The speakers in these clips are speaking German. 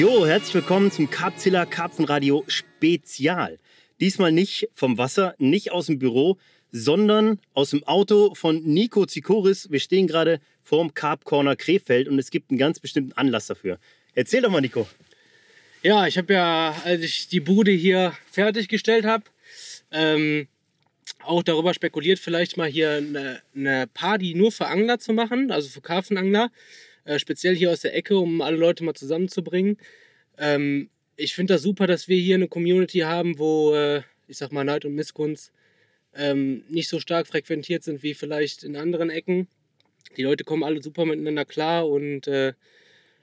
Jo, herzlich willkommen zum Karpzilla Karpfenradio Spezial. Diesmal nicht vom Wasser, nicht aus dem Büro, sondern aus dem Auto von Nico Zikoris. Wir stehen gerade vorm Carp Corner Krefeld und es gibt einen ganz bestimmten Anlass dafür. Erzähl doch mal, Nico. Ja, ich habe ja, als ich die Bude hier fertiggestellt habe, ähm, auch darüber spekuliert, vielleicht mal hier eine, eine Party nur für Angler zu machen, also für Karpfenangler. Äh, speziell hier aus der Ecke, um alle Leute mal zusammenzubringen. Ähm, ich finde das super, dass wir hier eine Community haben, wo, äh, ich sag mal, Neid und Missgunst ähm, nicht so stark frequentiert sind wie vielleicht in anderen Ecken. Die Leute kommen alle super miteinander klar und äh,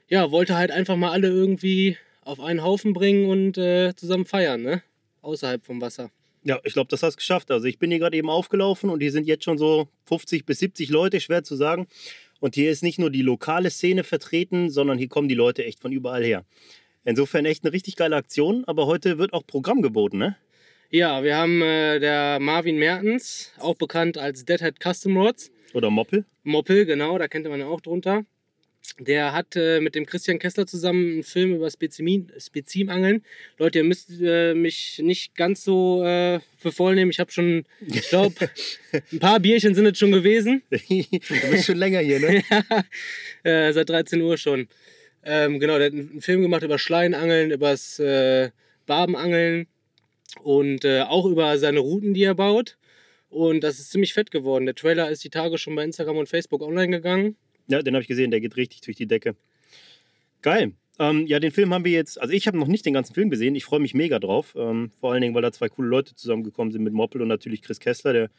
ja, wollte halt einfach mal alle irgendwie auf einen Haufen bringen und äh, zusammen feiern, ne? Außerhalb vom Wasser. Ja, ich glaube, das hast du geschafft. Also ich bin hier gerade eben aufgelaufen und hier sind jetzt schon so 50 bis 70 Leute, schwer zu sagen. Und hier ist nicht nur die lokale Szene vertreten, sondern hier kommen die Leute echt von überall her. Insofern echt eine richtig geile Aktion, aber heute wird auch Programm geboten, ne? Ja, wir haben äh, der Marvin Mertens, auch bekannt als Deadhead Custom Rods. Oder Moppel. Moppel, genau, da kennt man ja auch drunter. Der hat äh, mit dem Christian Kessler zusammen einen Film über Spezimin, Spezimangeln. Leute, ihr müsst äh, mich nicht ganz so äh, für voll nehmen. Ich habe schon, ich glaube, ein paar Bierchen sind es schon gewesen. du bist schon länger hier, ne? ja, äh, seit 13 Uhr schon. Ähm, genau, der hat einen Film gemacht über Schleinangeln, über das äh, Barbenangeln und äh, auch über seine Routen, die er baut. Und das ist ziemlich fett geworden. Der Trailer ist die Tage schon bei Instagram und Facebook online gegangen. Ja, den habe ich gesehen, der geht richtig durch die Decke. Geil. Ähm, ja, den Film haben wir jetzt, also ich habe noch nicht den ganzen Film gesehen, ich freue mich mega drauf. Ähm, vor allen Dingen, weil da zwei coole Leute zusammengekommen sind mit Moppel und natürlich Chris Kessler, der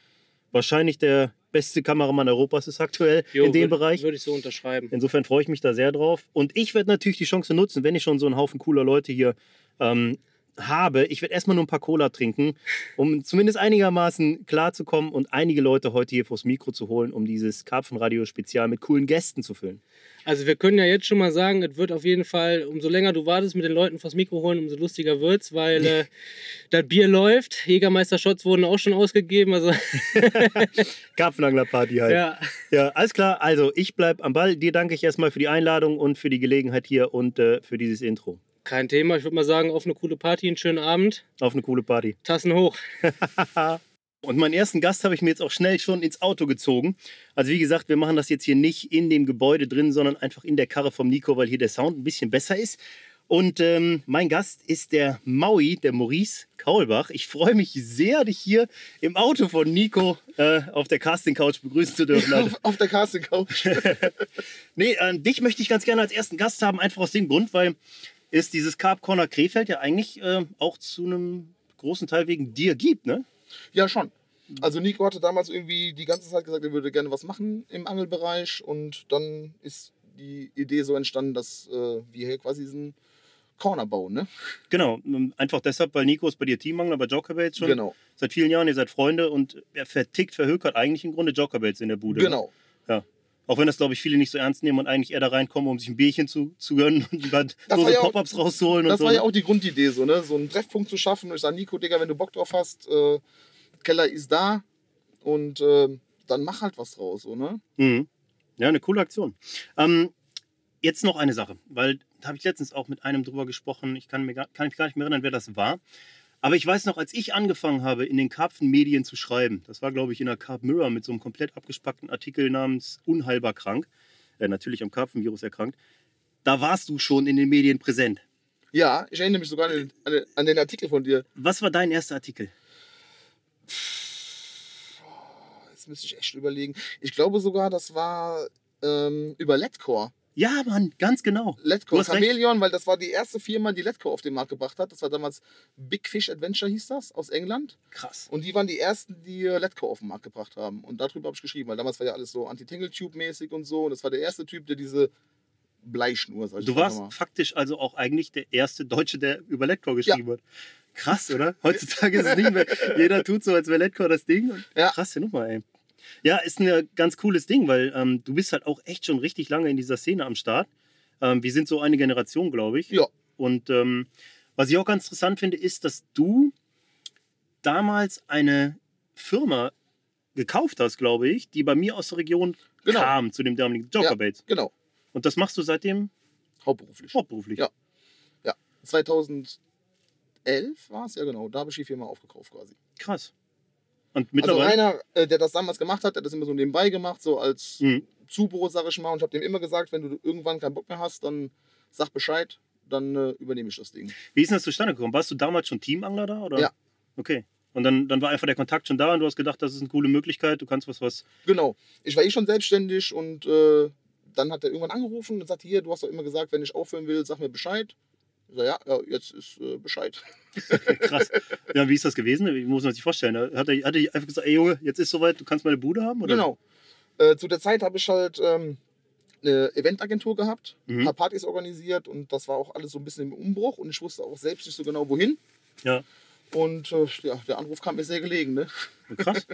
wahrscheinlich der beste Kameramann Europas ist aktuell jo, in dem würd, Bereich. Würde ich so unterschreiben. Insofern freue ich mich da sehr drauf. Und ich werde natürlich die Chance nutzen, wenn ich schon so einen Haufen cooler Leute hier ähm, habe, ich werde erstmal nur ein paar Cola trinken, um zumindest einigermaßen klarzukommen und einige Leute heute hier vors Mikro zu holen, um dieses Karpfenradio-Spezial mit coolen Gästen zu füllen. Also wir können ja jetzt schon mal sagen, es wird auf jeden Fall, umso länger du wartest mit den Leuten vors Mikro holen, umso lustiger wird es, weil äh, das Bier läuft. Jägermeister-Shots wurden auch schon ausgegeben. Also Karpfenangler-Party halt. Ja. ja, alles klar. Also ich bleibe am Ball. Dir danke ich erstmal für die Einladung und für die Gelegenheit hier und äh, für dieses Intro. Kein Thema. Ich würde mal sagen, auf eine coole Party, einen schönen Abend. Auf eine coole Party. Tassen hoch. Und meinen ersten Gast habe ich mir jetzt auch schnell schon ins Auto gezogen. Also wie gesagt, wir machen das jetzt hier nicht in dem Gebäude drin, sondern einfach in der Karre vom Nico, weil hier der Sound ein bisschen besser ist. Und ähm, mein Gast ist der Maui, der Maurice Kaulbach. Ich freue mich sehr, dich hier im Auto von Nico äh, auf der Casting Couch begrüßen zu dürfen. auf, auf der Casting Couch. nee, äh, dich möchte ich ganz gerne als ersten Gast haben, einfach aus dem Grund, weil ist dieses Carp Corner Krefeld ja eigentlich äh, auch zu einem großen Teil wegen dir gibt, ne? Ja, schon. Also Nico hatte damals irgendwie die ganze Zeit gesagt, er würde gerne was machen im Angelbereich und dann ist die Idee so entstanden, dass äh, wir hier quasi diesen Corner bauen, ne? Genau, ähm, einfach deshalb, weil Nico ist bei dir Teamangler bei Jokerbaits schon genau. seit vielen Jahren, ihr seid Freunde und er vertickt, verhökert eigentlich im Grunde Jokerbaits in der Bude. Ne? Genau. Ne? Ja. Auch wenn das, glaube ich, viele nicht so ernst nehmen und eigentlich eher da reinkommen, um sich ein Bierchen zu, zu gönnen und dann so, ja Pop-Ups rauszuholen. Das war so. ja auch die Grundidee, so, ne? so einen Treffpunkt zu schaffen. Ich sage, Nico, Digga, wenn du Bock drauf hast, äh, Keller ist da und äh, dann mach halt was draus. So, ne? Mhm. Ja, eine coole Aktion. Ähm, jetzt noch eine Sache, weil da habe ich letztens auch mit einem drüber gesprochen. Ich kann, mir gar, kann mich gar nicht mehr erinnern, wer das war. Aber ich weiß noch, als ich angefangen habe, in den Karpfenmedien zu schreiben, das war, glaube ich, in der Carp Mirror mit so einem komplett abgespackten Artikel namens Unheilbar krank, äh, natürlich am Karpfenvirus erkrankt, da warst du schon in den Medien präsent. Ja, ich erinnere mich sogar an den, an den Artikel von dir. Was war dein erster Artikel? Jetzt müsste ich echt überlegen. Ich glaube sogar, das war ähm, über Letcore. Ja, Mann, ganz genau. Letco, Chameleon, weil das war die erste Firma, die Letco auf den Markt gebracht hat. Das war damals Big Fish Adventure, hieß das, aus England. Krass. Und die waren die ersten, die Letco auf den Markt gebracht haben. Und darüber habe ich geschrieben, weil damals war ja alles so Anti-Tingle-Tube-mäßig und so. Und das war der erste Typ, der diese Bleischnur, sag ich Du warst mal. faktisch also auch eigentlich der erste Deutsche, der über Letco geschrieben ja. hat. Krass, oder? Heutzutage ist es nicht mehr. Jeder tut so, als wäre Letco das Ding. Ja. Krasse Nummer, ey. Ja, ist ein ganz cooles Ding, weil ähm, du bist halt auch echt schon richtig lange in dieser Szene am Start. Ähm, wir sind so eine Generation, glaube ich. Ja. Und ähm, was ich auch ganz interessant finde, ist, dass du damals eine Firma gekauft hast, glaube ich, die bei mir aus der Region genau. kam, zu dem damaligen Jokerbait. Ja, genau. Und das machst du seitdem? Hauptberuflich. Hauptberuflich. Ja. 2011 war es, ja genau, da habe ich die Firma aufgekauft quasi. Krass. Und Also mittlerweile. einer, äh, der das damals gemacht hat, der hat das immer so nebenbei gemacht, so als Mhm. Zubrot, sag ich mal. Und ich habe dem immer gesagt, wenn du irgendwann keinen Bock mehr hast, dann sag Bescheid, dann äh, übernehme ich das Ding. Wie ist denn das zustande gekommen? Warst du damals schon Teamangler da? Oder? Ja. Okay. Und dann, dann war einfach der Kontakt schon da und du hast gedacht, das ist eine coole Möglichkeit, du kannst was, was. Genau. Ich war eh schon selbstständig und äh, dann hat er irgendwann angerufen und sagte, hier, du hast doch immer gesagt, wenn ich aufhören will, sag mir Bescheid. Ich sag, ja, jetzt ist äh, Bescheid. Krass. ja, wie ist das gewesen? Wie muss man sich vorstellen? Hat er, hat er einfach gesagt, ey Junge, jetzt ist soweit, du kannst meine Bude haben? Oder? Genau. Äh, zu der Zeit habe ich halt ähm, eine Eventagentur gehabt, Mhm. ein paar Partys organisiert und das war auch alles so ein bisschen im Umbruch und ich wusste auch selbst nicht so genau, wohin. Ja. Und äh, ja, der Anruf kam mir sehr gelegen. Ne? Krass.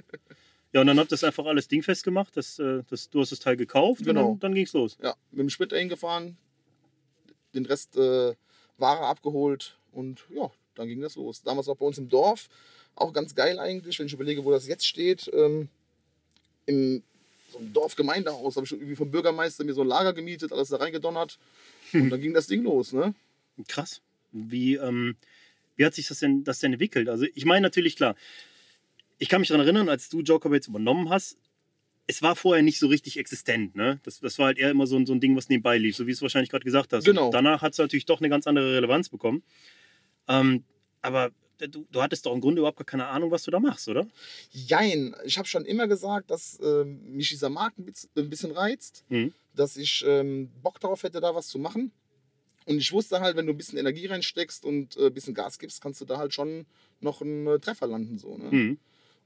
Ja, und dann habt ihr das einfach alles dingfest gemacht. Das, äh, das, du hast das Teil gekauft Genau. und dann, dann ging's los. Ja, mit dem Sprit dahin gefahren, den Rest äh, Ware abgeholt und ja, dann ging das los. Damals auch bei uns im Dorf, auch ganz geil eigentlich, wenn ich überlege, wo das jetzt steht. Ähm, Im so einem Dorfgemeindehaus habe ich irgendwie vom Bürgermeister mir so ein Lager gemietet, alles da reingedonnert und dann ging das Ding los. Ne? Krass. Wie, ähm, wie hat sich das denn, das denn entwickelt? Also ich meine natürlich klar, ich kann mich daran erinnern, als du Joker jetzt übernommen hast, es war vorher nicht so richtig existent. Ne? Das, das war halt eher immer so, ein- so ein Ding, was nebenbei lief, so wie du es wahrscheinlich gerade gesagt hast. Genau. Und danach hat es natürlich doch eine ganz andere Relevanz bekommen. Ähm, aber du, du hattest doch im Grunde überhaupt gar keine Ahnung, was du da machst, oder? Jein, ich habe schon immer gesagt, dass ähm, mich dieser Markt ein bisschen reizt, Mhm. dass ich ähm, Bock darauf hätte, da was zu machen. Und ich wusste halt, wenn du ein bisschen Energie reinsteckst und äh, ein bisschen Gas gibst, kannst du da halt schon noch einen äh, Treffer landen. So, ne? Mhm.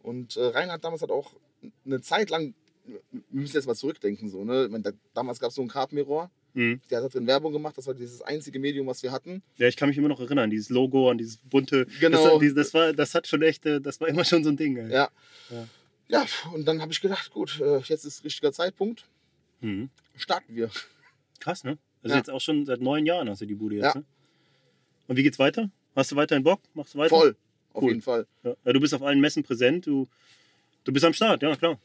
Und äh, Reinhard damals hat auch eine Zeit lang, wir müssen jetzt mal zurückdenken, so, ne? Meine, da, damals gab es so einen Carb Mirror, Mhm. der hat da drin Werbung gemacht, das war dieses einzige Medium, was wir hatten. Ja, ich kann mich immer noch erinnern, dieses Logo, an dieses bunte. Genau. Das, das, war, das hat schon echt, äh, das war immer schon so ein Ding. ey. Ja. Ja. Ja, und dann habe ich gedacht, gut, äh, jetzt ist richtiger Zeitpunkt, Mhm. starten wir. Krass, ne? Also Ja. jetzt auch schon seit neun Jahren hast du die Bude jetzt, Ja. ne? Und wie geht's weiter? Hast du weiterhin Bock? Machst du weiter? Voll, auf Cool. jeden Fall. Ja, du bist auf allen Messen präsent, du, du bist am Start, ja klar.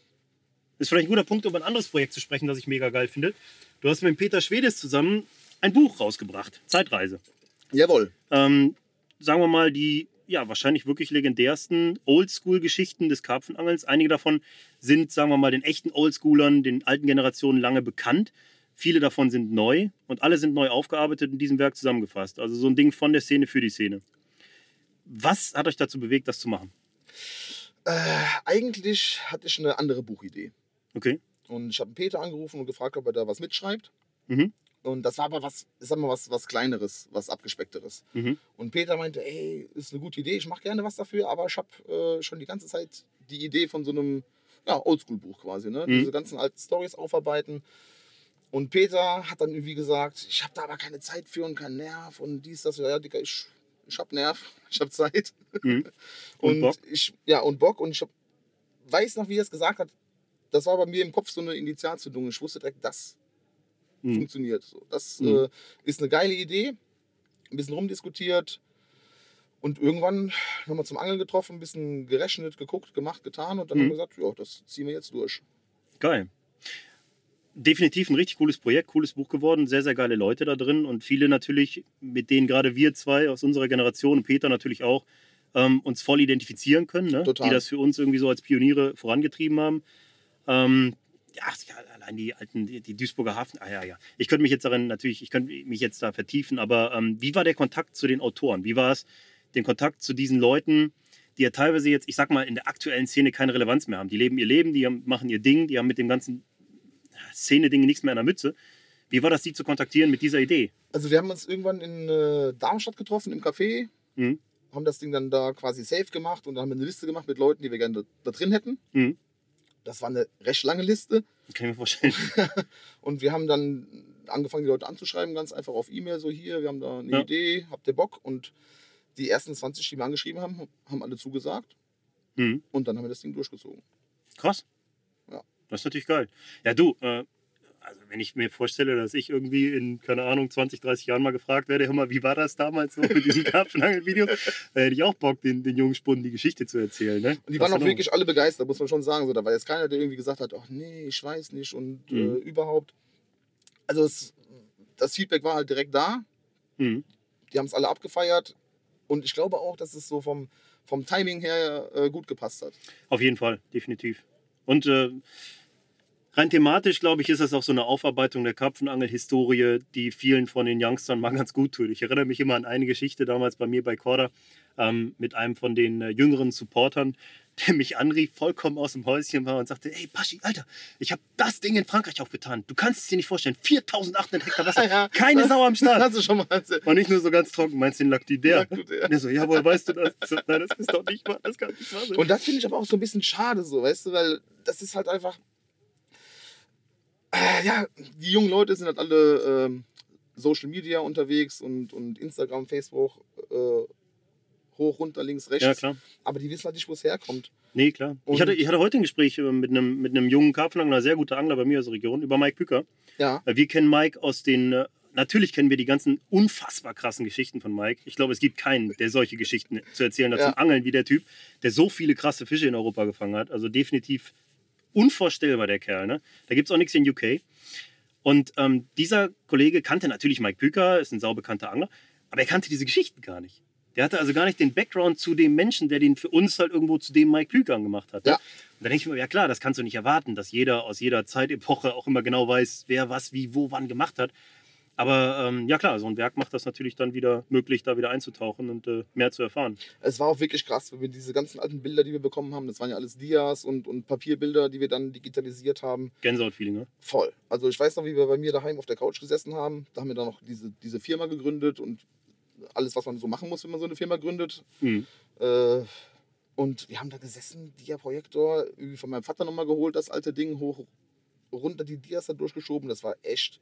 Ist vielleicht ein guter Punkt, um ein anderes Projekt zu sprechen, das ich mega geil finde. Du hast mit Peter Schwedes zusammen ein Buch rausgebracht, Zeitreise. Jawohl. Ähm, sagen wir mal, die ja, wahrscheinlich wirklich legendärsten Oldschool-Geschichten des Karpfenangelns. Einige davon sind, sagen wir mal, den echten Oldschoolern, den alten Generationen lange bekannt. Viele davon sind neu und alle sind neu aufgearbeitet in diesem Werk zusammengefasst. Also so ein Ding von der Szene für die Szene. Was hat euch dazu bewegt, das zu machen? Äh, eigentlich hatte ich eine andere Buchidee. Okay. Und ich habe Peter angerufen und gefragt, ob er da was mitschreibt. Mhm. Und das war aber was, ich sag mal, was, was Kleineres, was Abgespeckteres. Mhm. Und Peter meinte, ey, ist eine gute Idee, ich mache gerne was dafür, aber ich habe äh, schon die ganze Zeit die Idee von so einem ja, Oldschool-Buch quasi, ne? Mhm. Diese ganzen alten Stories aufarbeiten. Und Peter hat dann irgendwie gesagt, ich habe da aber keine Zeit für und keinen Nerv und dies, das. Ja, Dicker, ich, ich habe Nerv, ich habe Zeit. Mhm. Und Und, Bock? ich, ja, und Bock. Und ich hab, weiß noch, wie er es gesagt hat. Das war bei mir im Kopf so eine Initialzündung. Ich wusste direkt, das Mhm. funktioniert. So, das Mhm. äh, ist eine geile Idee. Ein bisschen rumdiskutiert. Und irgendwann haben wir zum Angeln getroffen, ein bisschen gerechnet, geguckt, gemacht, getan. Und dann Mhm. haben wir gesagt, ja, das ziehen wir jetzt durch. Geil. Definitiv ein richtig cooles Projekt, cooles Buch geworden, sehr, sehr geile Leute da drin und viele natürlich, mit denen gerade wir zwei aus unserer Generation und Peter natürlich auch, ähm, uns voll identifizieren können, ne? Die das für uns irgendwie so als Pioniere vorangetrieben haben. Ähm, ja, allein die alten, die, Duisburger Hafen, ah ja, ja. Ich könnte mich jetzt darin natürlich, ich könnte mich jetzt da vertiefen, aber ähm, wie war der Kontakt zu den Autoren? Wie war es, den Kontakt zu diesen Leuten, die ja teilweise jetzt, ich sag mal, in der aktuellen Szene keine Relevanz mehr haben? Die leben ihr Leben, die haben, machen ihr Ding, die haben mit dem ganzen Szene-Ding nichts mehr in der Mütze. Wie war das, die zu kontaktieren mit dieser Idee? Also wir haben uns irgendwann in äh, Darmstadt getroffen, im Café. Mhm. Haben das Ding dann da quasi safe gemacht und dann haben wir eine Liste gemacht mit Leuten, die wir gerne da, da drin hätten. Mhm. Das war eine recht lange Liste. Kann ich mir vorstellen. Und wir haben dann angefangen, die Leute anzuschreiben, ganz einfach auf E-Mail, so hier, wir haben da eine Ja. Idee, habt ihr Bock? Und die ersten 20, die wir angeschrieben haben, haben alle zugesagt. Mhm. Und dann haben wir das Ding durchgezogen. Krass. Ja. Das ist natürlich geil. Ja, du, äh, also wenn ich mir vorstelle, dass ich irgendwie in, keine Ahnung, 20, 30 Jahren mal gefragt werde, hör mal, wie war das damals so mit diesen Karpfenangel-Videos, da hätte ich auch Bock, den, den jungen Spunden die Geschichte zu erzählen. Ne? Und die waren Das auch ist wirklich alle begeistert, muss man schon sagen. So, da war jetzt keiner, der irgendwie gesagt hat, ach nee, ich weiß nicht und äh, Mhm. überhaupt. Also es, das Feedback war halt direkt da. Mhm. die haben es alle abgefeiert. Und ich glaube auch, dass es so vom, vom Timing her äh, gut gepasst hat. Auf jeden Fall, definitiv. Und äh, rein thematisch, glaube ich, ist das auch so eine Aufarbeitung der Karpfenangel-Historie, die vielen von den Youngstern mal ganz gut tut. Ich erinnere mich immer an eine Geschichte damals bei mir bei Corda ähm, mit einem von den äh, jüngeren Supportern, der mich anrief, vollkommen aus dem Häuschen war und sagte, hey Paschi, Alter, ich habe das Ding in Frankreich aufgetan. Du kannst es dir nicht vorstellen. 4800 Hektar Wasser, Ja, keine das- Sau am Start. Hast du schon mal erzählt? Und nicht nur so ganz trocken, meinst du den Laktidär? Laktidär. Der so, ja, woher weißt du das? So, Nein, das ist doch nicht wahr, das kann nicht wahr sein. Und das finde ich aber auch so ein bisschen schade, so, weißt du, weil das ist halt einfach. Äh, ja, die jungen Leute sind halt alle ähm, Social Media unterwegs und, und Instagram, Facebook, äh, hoch, runter, links, rechts. ja, klar. Aber die wissen halt nicht, wo es herkommt. Nee, klar. Und- Ich hatte, ich hatte heute ein Gespräch äh, mit einem, mit einem jungen Karpfenangler, sehr guter Angler bei mir aus der Region, über Mike Bücker. Ja, Äh, Wir kennen Mike aus den, äh, natürlich kennen wir die ganzen unfassbar krassen Geschichten von Mike. Ich glaube, es gibt keinen, der solche Geschichten zu erzählen hat Ja. zum Angeln wie der Typ, der so viele krasse Fische in Europa gefangen hat. Also definitiv unvorstellbar, der Kerl. Ne? Da gibt es auch nichts in UK. Und ähm, dieser Kollege kannte natürlich Mike Bücker, ist ein saubekannter Angler, aber er kannte diese Geschichten gar nicht. Der hatte also gar nicht den Background zu dem Menschen, der den für uns halt irgendwo zu dem Mike Büker gemacht hat. Ja. Und da denke ich mir, ja klar, das kannst du nicht erwarten, dass jeder aus jeder Zeitepoche auch immer genau weiß, wer was, wie, wo, wann gemacht hat. Aber ähm, ja klar, so ein Werk macht das natürlich dann wieder möglich, da wieder einzutauchen und äh, mehr zu erfahren. es war auch wirklich krass, wenn wir diese ganzen alten Bilder, die wir bekommen haben, das waren ja alles Dias und, und Papierbilder, die wir dann digitalisiert haben. Gänsehaut-Feeling, ne? Voll. Also ich weiß noch, wie wir bei mir daheim auf der Couch gesessen haben. Da haben wir dann noch diese, diese Firma gegründet und alles, was man so machen muss, wenn man so eine Firma gründet. Mhm. Äh, und wir haben da gesessen, Dia-Projektor, von meinem Vater nochmal geholt, das alte Ding, hoch, runter die Dias da durchgeschoben. Das war echt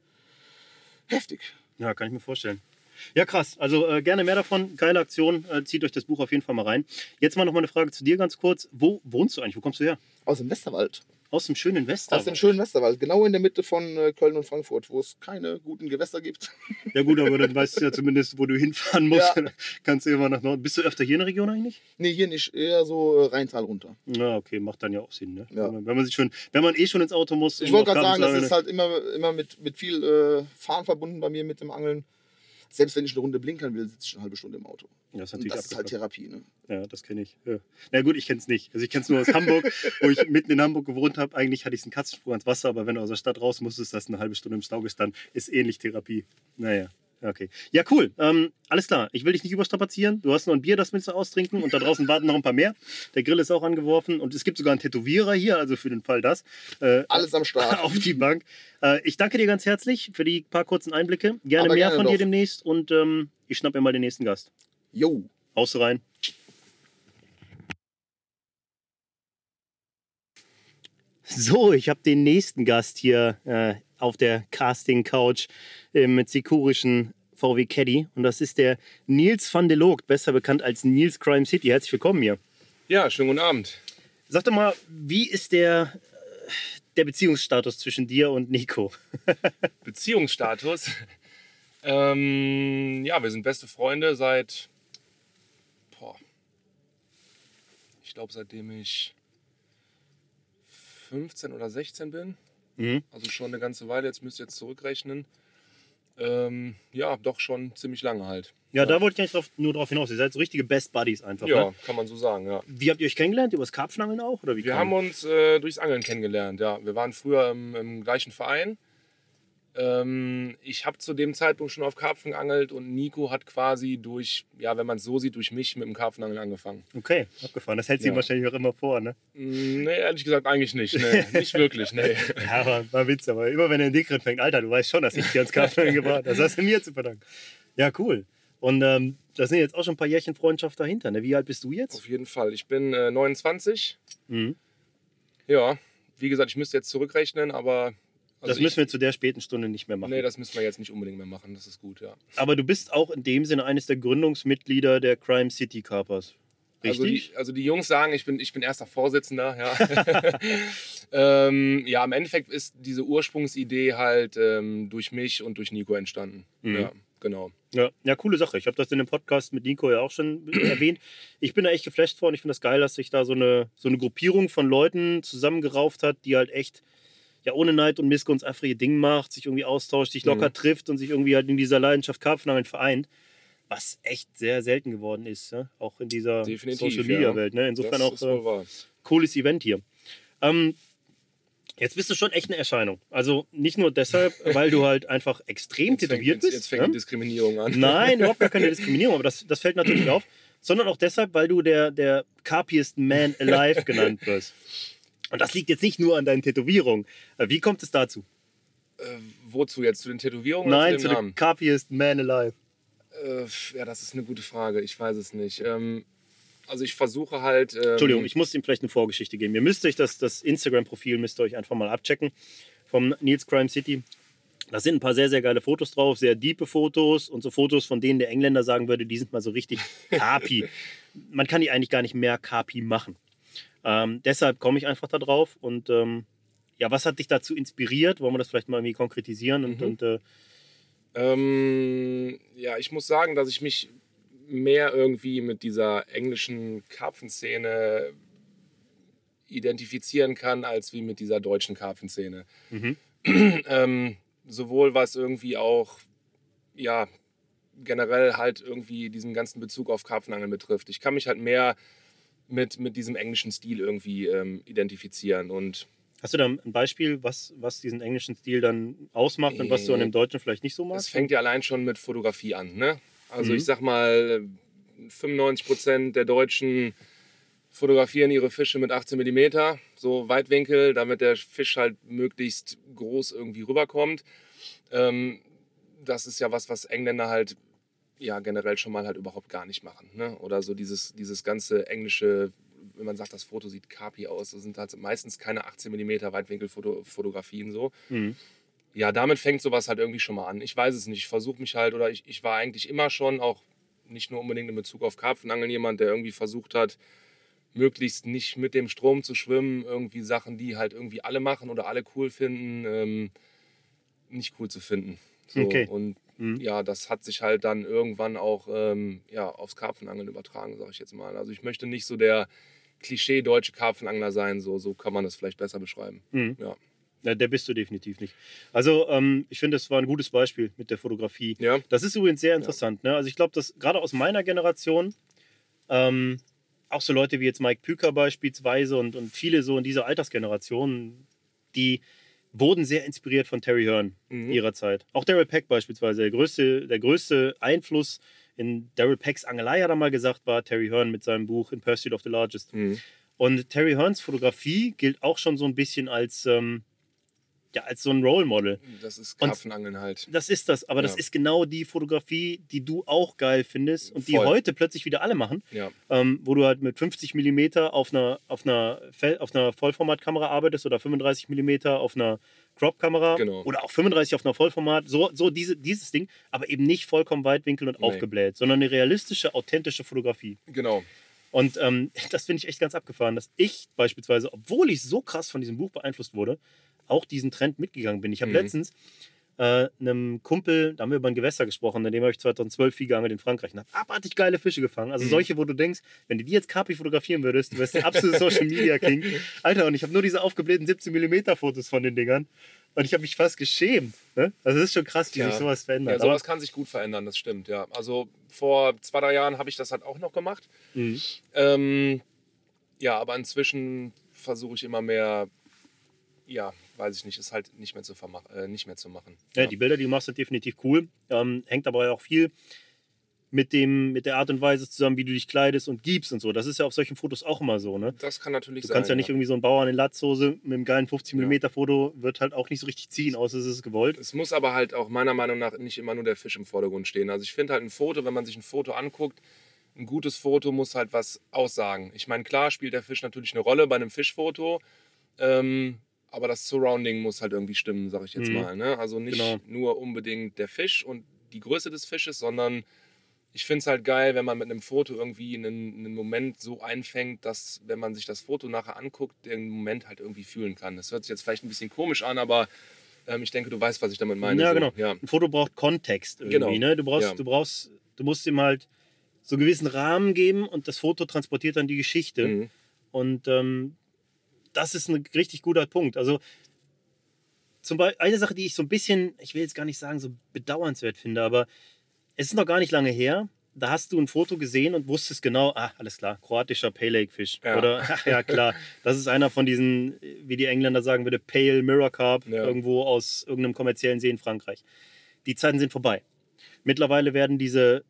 heftig. Ja, kann ich mir vorstellen. Ja, krass. Also äh, gerne mehr davon. Geile Aktion. Äh, zieht euch das Buch auf jeden Fall mal rein. Jetzt mal noch mal eine Frage zu dir ganz kurz. Wo wohnst du eigentlich? Wo kommst du her? Aus dem Westerwald. Aus dem schönen Aus Westerwald. dem schönen Westerwald. Genau in der Mitte von äh, Köln und Frankfurt, wo es keine guten Gewässer gibt. Ja gut, aber dann weißt du ja zumindest, wo du hinfahren musst. Ja. Kannst du immer nach Norden. Bist du öfter hier in der Region eigentlich? nee, hier nicht. Eher so äh, Rheintal runter. Ja, okay, macht dann ja auch Sinn. Ne? Ja. Wenn, man, sich schon, wenn man eh schon ins Auto muss. Ich wollte gerade sagen, das ist halt immer, immer mit, mit viel äh, Fahren verbunden bei mir mit dem Angeln. Selbst wenn ich eine Runde blinkern will, sitze ich eine halbe Stunde im Auto. Ja, ist Und natürlich das ist halt. Therapie. Ne? Ja, das kenne ich. Ja. Na gut, ich kenne es nicht. Also ich kenne es nur aus Hamburg, wo ich mitten in Hamburg gewohnt habe. Eigentlich hatte ich einen Katzensprung ans Wasser, aber wenn du aus der Stadt raus musstest, hast du eine halbe Stunde im Stau gestanden. Ist ähnlich Therapie. Naja. Okay. Ja, cool. Ähm, alles klar. Ich will dich nicht überstrapazieren. Du hast noch ein Bier, das willst du austrinken und da draußen warten noch ein paar mehr. Der Grill ist auch angeworfen und es gibt sogar einen Tätowierer hier, also für den Fall das. Äh, Alles am Start. auf die Bank. Äh, ich danke dir ganz herzlich für die paar kurzen Einblicke. Gerne Aber mehr gerne von dir doch. demnächst und ähm, ich schnapp mir mal den nächsten Gast. Jo. Haust rein. So, ich habe den nächsten Gast hier äh, auf der Casting Couch im zikurischen VW Caddy und das ist der Nils van de Loogt, besser bekannt als Nils Crime City. Herzlich willkommen hier. Ja, schönen guten Abend. Sag doch mal, wie ist der, äh, der Beziehungsstatus zwischen dir und Nico? Beziehungsstatus. ähm, ja, wir sind beste Freunde seit, boah, ich glaube, seitdem ich 15 oder 16 bin. Mhm. Also schon eine ganze Weile. Jetzt müsst ihr jetzt zurückrechnen. Ähm, ja, doch schon ziemlich lange halt. Ja, da wollte ich eigentlich drauf, nur darauf hinaus. Ihr seid so richtige Best Buddies einfach. Ja, Ne? kann man so sagen, ja. Wie habt ihr euch kennengelernt? Über das Karpfenangeln auch? Oder wie Wir kam- haben uns äh, durchs Angeln kennengelernt, ja. Wir waren früher im, im gleichen Verein. Ähm, ich habe zu dem Zeitpunkt schon auf Karpfen geangelt und Nico hat quasi durch, ja, wenn man es so sieht, durch mich mit dem Karpfenangeln angefangen. Okay, abgefahren. Das hält sie Ja. wahrscheinlich auch immer vor, ne? Mm, Nee, ehrlich gesagt eigentlich nicht. Nee, nicht wirklich, nee. Ja, aber war Witz. Aber immer wenn er einen Dickeren fängt, Alter, du weißt schon, dass ich dir ans Karpfenangeln gebracht habe. Das hast du mir zu verdanken. Ja, cool. Und ähm, da sind jetzt auch schon ein paar Jährchen Freundschaft dahinter. Ne? Wie alt bist du jetzt? Auf jeden Fall. Ich bin äh, 29. Mhm. Ja, wie gesagt, ich müsste jetzt zurückrechnen, aber. Also das müssen wir zu der späten Stunde nicht mehr machen. Nee, das müssen wir jetzt nicht unbedingt mehr machen. Das ist gut, ja. aber du bist auch in dem Sinne eines der Gründungsmitglieder der Crime City Carpers. Also Richtig? die, also die Jungs sagen, ich bin, ich bin erster Vorsitzender. Ja. ähm, ja, im Endeffekt ist diese Ursprungsidee halt ähm, durch mich und durch Nico entstanden. Mhm. Ja, genau. Ja, ja, coole Sache. Ich habe das in dem Podcast mit Nico ja auch schon erwähnt. Ich bin da echt geflasht worden. Ich finde das geil, dass sich da so eine, so eine Gruppierung von Leuten zusammengerauft hat, die halt echt ja ohne Neid und Missgunst einfach ihr Ding macht, sich irgendwie austauscht, sich locker Mhm. trifft und sich irgendwie halt in dieser Leidenschaft Karpfenangeln vereint. was echt sehr selten geworden ist, ne? auch in dieser Definitiv, Social Media ja. Welt. Ne? Insofern das auch äh, cooles Event hier. Ähm, jetzt bist du schon echt eine Erscheinung. Also nicht nur deshalb, weil du halt einfach extrem Jetzt fängt, tätowiert jetzt, bist. jetzt fängt ne? die Diskriminierung an. Nein, überhaupt gar keine Diskriminierung, aber das, das fällt natürlich auf. Sondern auch deshalb, weil du der, der carpiest man alive genannt wirst. Und das liegt jetzt nicht nur an deinen Tätowierungen. Äh, Wie kommt es dazu? Äh, wozu jetzt? Zu den Tätowierungen Nein, oder zu zu dem carpiest man alive. Äh, ja, das ist eine gute Frage. Ich weiß es nicht. Ähm, also ich versuche halt. Ähm, Entschuldigung, ich muss ihm vielleicht eine Vorgeschichte geben. Ihr müsst euch das, das Instagram-Profil müsst ihr euch einfach mal abchecken vom Nils Crime City. Da sind ein paar sehr, sehr geile Fotos drauf, sehr diepe Fotos und so Fotos, von denen der Engländer sagen würde, die sind mal so richtig Kapi. Man kann die eigentlich gar nicht mehr Kapi machen. Ähm, deshalb komme ich einfach da drauf und ähm, ja, was hat dich dazu inspiriert? Wollen wir das vielleicht mal irgendwie konkretisieren? Und, Mhm. und äh, Ähm, ja, ich muss sagen, dass ich mich mehr irgendwie mit dieser englischen Karpfenszene identifizieren kann, als wie mit dieser deutschen Karpfenszene. Mhm. ähm, sowohl was irgendwie auch, ja, generell halt irgendwie diesen ganzen Bezug auf Karpfenangeln betrifft. Ich kann mich halt mehr mit, mit diesem englischen Stil irgendwie ähm, identifizieren und hast du da ein Beispiel, was, was diesen englischen Stil dann ausmacht und was du an dem deutschen vielleicht nicht so Es magst? fängt ja allein schon mit Fotografie an. Ne? Also Mhm. ich sag mal, 95 Prozent der Deutschen fotografieren ihre Fische mit 18 mm, so Weitwinkel, damit der Fisch halt möglichst groß irgendwie rüberkommt. Ähm, das ist ja was, was Engländer halt ja generell schon mal halt überhaupt gar nicht machen. Ne? Oder so dieses, dieses ganze englische, wenn man sagt, das Foto sieht Kapi aus, das sind halt meistens keine 18 mm Weitwinkelfotografien so Mhm. ja, damit fängt sowas halt irgendwie schon mal an. Ich weiß es nicht. Ich versuche mich halt, oder ich, ich war eigentlich immer schon, auch nicht nur unbedingt in Bezug auf Karpfenangeln, jemand, der irgendwie versucht hat, möglichst nicht mit dem Strom zu schwimmen, irgendwie Sachen, die halt irgendwie alle machen oder alle cool finden, ähm, nicht cool zu finden. So, Okay. Und Mhm. ja, das hat sich halt dann irgendwann auch ähm, ja, aufs Karpfenangeln übertragen, sage ich jetzt mal. Also ich möchte nicht so der Klischee deutsche Karpfenangler sein, so, so kann man das vielleicht besser beschreiben. Mhm. Ja. Ja, der bist du definitiv nicht. Also ähm, ich finde, das war ein gutes Beispiel mit der Fotografie. Ja, Das ist übrigens sehr interessant. Ne? Also ich glaube, dass gerade aus meiner Generation, ähm, auch so Leute wie jetzt Mike Püker beispielsweise und, und viele so in dieser Altersgeneration, die wurden sehr inspiriert von Terry Hearn Mhm. ihrer Zeit. Auch Daryl Peck beispielsweise. Der größte, der größte Einfluss in Daryl Pecks Angelei, hat er mal gesagt, war Terry Hearn mit seinem Buch In Pursuit of the Largest. Mhm. Und Terry Hearns Fotografie gilt auch schon so ein bisschen als, ähm, ja, als so ein Role Model. Das ist Karpfenangeln halt. Das ist das, aber das Ja. ist genau die Fotografie, die du auch geil findest und die Voll. heute plötzlich wieder alle machen, Ja, ähm, wo du halt mit 50 mm auf einer, auf einer, auf einer Vollformatkamera arbeitest oder 35 mm auf einer Crop-Kamera Genau. oder auch 35 auf einer Vollformat, so, so diese, dieses Ding, aber eben nicht vollkommen weitwinkel und Nee. aufgebläht, sondern eine realistische, authentische Fotografie. genau. Und ähm, das finde ich echt ganz abgefahren, dass ich beispielsweise, obwohl ich so krass von diesem Buch beeinflusst wurde, auch diesen Trend mitgegangen bin. Ich habe Mhm. letztens äh, einem Kumpel, da haben wir über ein Gewässer gesprochen, in dem habe ich 2012 viel geangelt in Frankreich und habe abartig geile Fische gefangen. Also Mhm. solche, wo du denkst, wenn du die jetzt Kapi fotografieren würdest, du wärst der absolute Social Media King. Alter, und ich habe nur diese aufgeblähten 17 mm Fotos von den Dingern. Und ich habe mich fast geschämt. Ne? Also es ist schon krass, wie Ja. sich sowas verändert. Ja, sowas kann sich gut verändern, das stimmt, ja. Also vor zwei, drei Jahren habe ich das halt auch noch gemacht. aber, mhm. Ähm, ja, aber inzwischen versuche ich immer mehr, ja, weiß ich nicht, ist halt nicht mehr zu, äh, nicht mehr zu machen. Ja, die Bilder, die du machst, sind definitiv cool. Ähm, hängt aber auch viel mit, dem, mit der Art und Weise zusammen, wie du dich kleidest und gibst und so. Das ist ja auf solchen Fotos auch immer so. Ne? Das kann natürlich Du sein. kannst ja nicht irgendwie so einen Bauern in Latzhose mit einem geilen 50 Ja. Foto, wird halt auch nicht so richtig ziehen, außer es ist gewollt. Es muss aber halt auch meiner Meinung nach nicht immer nur der Fisch im Vordergrund stehen. Also ich finde halt ein Foto, wenn man sich ein Foto anguckt, ein gutes Foto muss halt was aussagen. Ich meine, klar spielt der Fisch natürlich eine Rolle bei einem Fischfoto, ähm, aber das Surrounding muss halt irgendwie stimmen, sag ich jetzt Mhm. mal. Ne? Also nicht Genau. nur unbedingt der Fisch und die Größe des Fisches, sondern ich finde es halt geil, wenn man mit einem Foto irgendwie einen, einen Moment so einfängt, dass, wenn man sich das Foto nachher anguckt, den Moment halt irgendwie fühlen kann. Das hört sich jetzt vielleicht ein bisschen komisch an, aber ähm, ich denke, du weißt, was ich damit meine. Ja, so. genau. Ja. Ein Foto braucht Kontext irgendwie. Genau. Ne? Du, brauchst, Ja. du, brauchst, du musst ihm halt so einen gewissen Rahmen geben und das Foto transportiert dann die Geschichte. Mhm. Und ähm, das ist ein richtig guter Punkt. Also zum Beispiel eine Sache, die ich so ein bisschen, ich will jetzt gar nicht sagen, so bedauernswert finde, aber es ist noch gar nicht lange her. da hast du ein Foto gesehen und wusstest genau, ah, alles klar, kroatischer Pale Lake Fisch. Ja. Oder, ach, ja klar, das ist einer von diesen, wie die Engländer sagen würde, Pale Mirror Carp, Ja. irgendwo aus irgendeinem kommerziellen See in Frankreich. Die Zeiten sind vorbei. Mittlerweile werden diese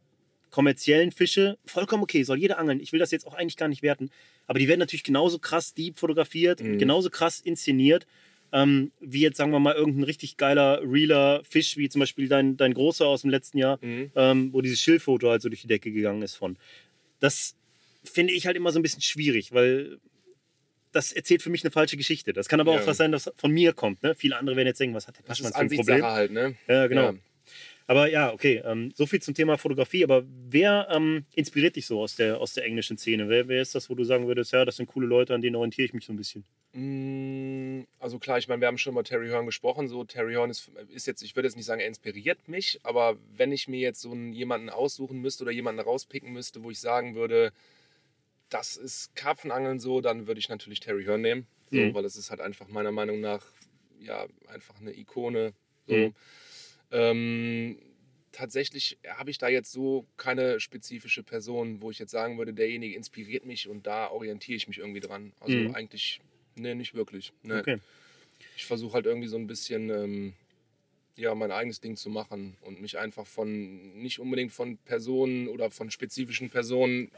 kommerziellen Fische vollkommen okay, soll jeder angeln. Ich will das jetzt auch eigentlich gar nicht werten. Aber die werden natürlich genauso krass deep fotografiert, Mhm. genauso krass inszeniert, ähm, wie jetzt sagen wir mal irgendein richtig geiler, realer Fisch, wie zum Beispiel dein, dein großer aus dem letzten Jahr, Mhm. ähm, wo dieses Schildfoto halt so durch die Decke gegangen ist von. Das finde ich halt immer so ein bisschen schwierig, weil das erzählt für mich eine falsche Geschichte. Das kann aber Ja. auch was sein, das von mir kommt. Ne? Viele andere werden jetzt denken, was hat der Das Paschmann ist für ein Problem? Halt, ne? Ja, genau. Ja. Aber ja, okay, ähm, so viel zum Thema Fotografie. Aber wer ähm, inspiriert dich so aus der, aus der englischen Szene? Wer, wer ist das, wo du sagen würdest, ja, das sind coole Leute, an denen orientiere ich mich so ein bisschen? Mm, Also klar, ich meine, wir haben schon über Terry Horn gesprochen. So, Terry Horn ist, ist jetzt, ich würde jetzt nicht sagen, er inspiriert mich, aber wenn ich mir jetzt so einen, jemanden aussuchen müsste oder jemanden rauspicken müsste, wo ich sagen würde, das ist Karpfenangeln so, dann würde ich natürlich Terry Horn nehmen. So, Mhm. Weil das ist halt einfach meiner Meinung nach ja einfach eine Ikone. So. Mhm. Ähm, tatsächlich habe ich da jetzt so keine spezifische Person, wo ich jetzt sagen würde, derjenige inspiriert mich und da orientiere ich mich irgendwie dran. Also Mhm. eigentlich, nee, nicht wirklich. Nee. Okay. Ich versuche halt irgendwie so ein bisschen ähm, ja, mein eigenes Ding zu machen und mich einfach von, nicht unbedingt von Personen oder von spezifischen Personen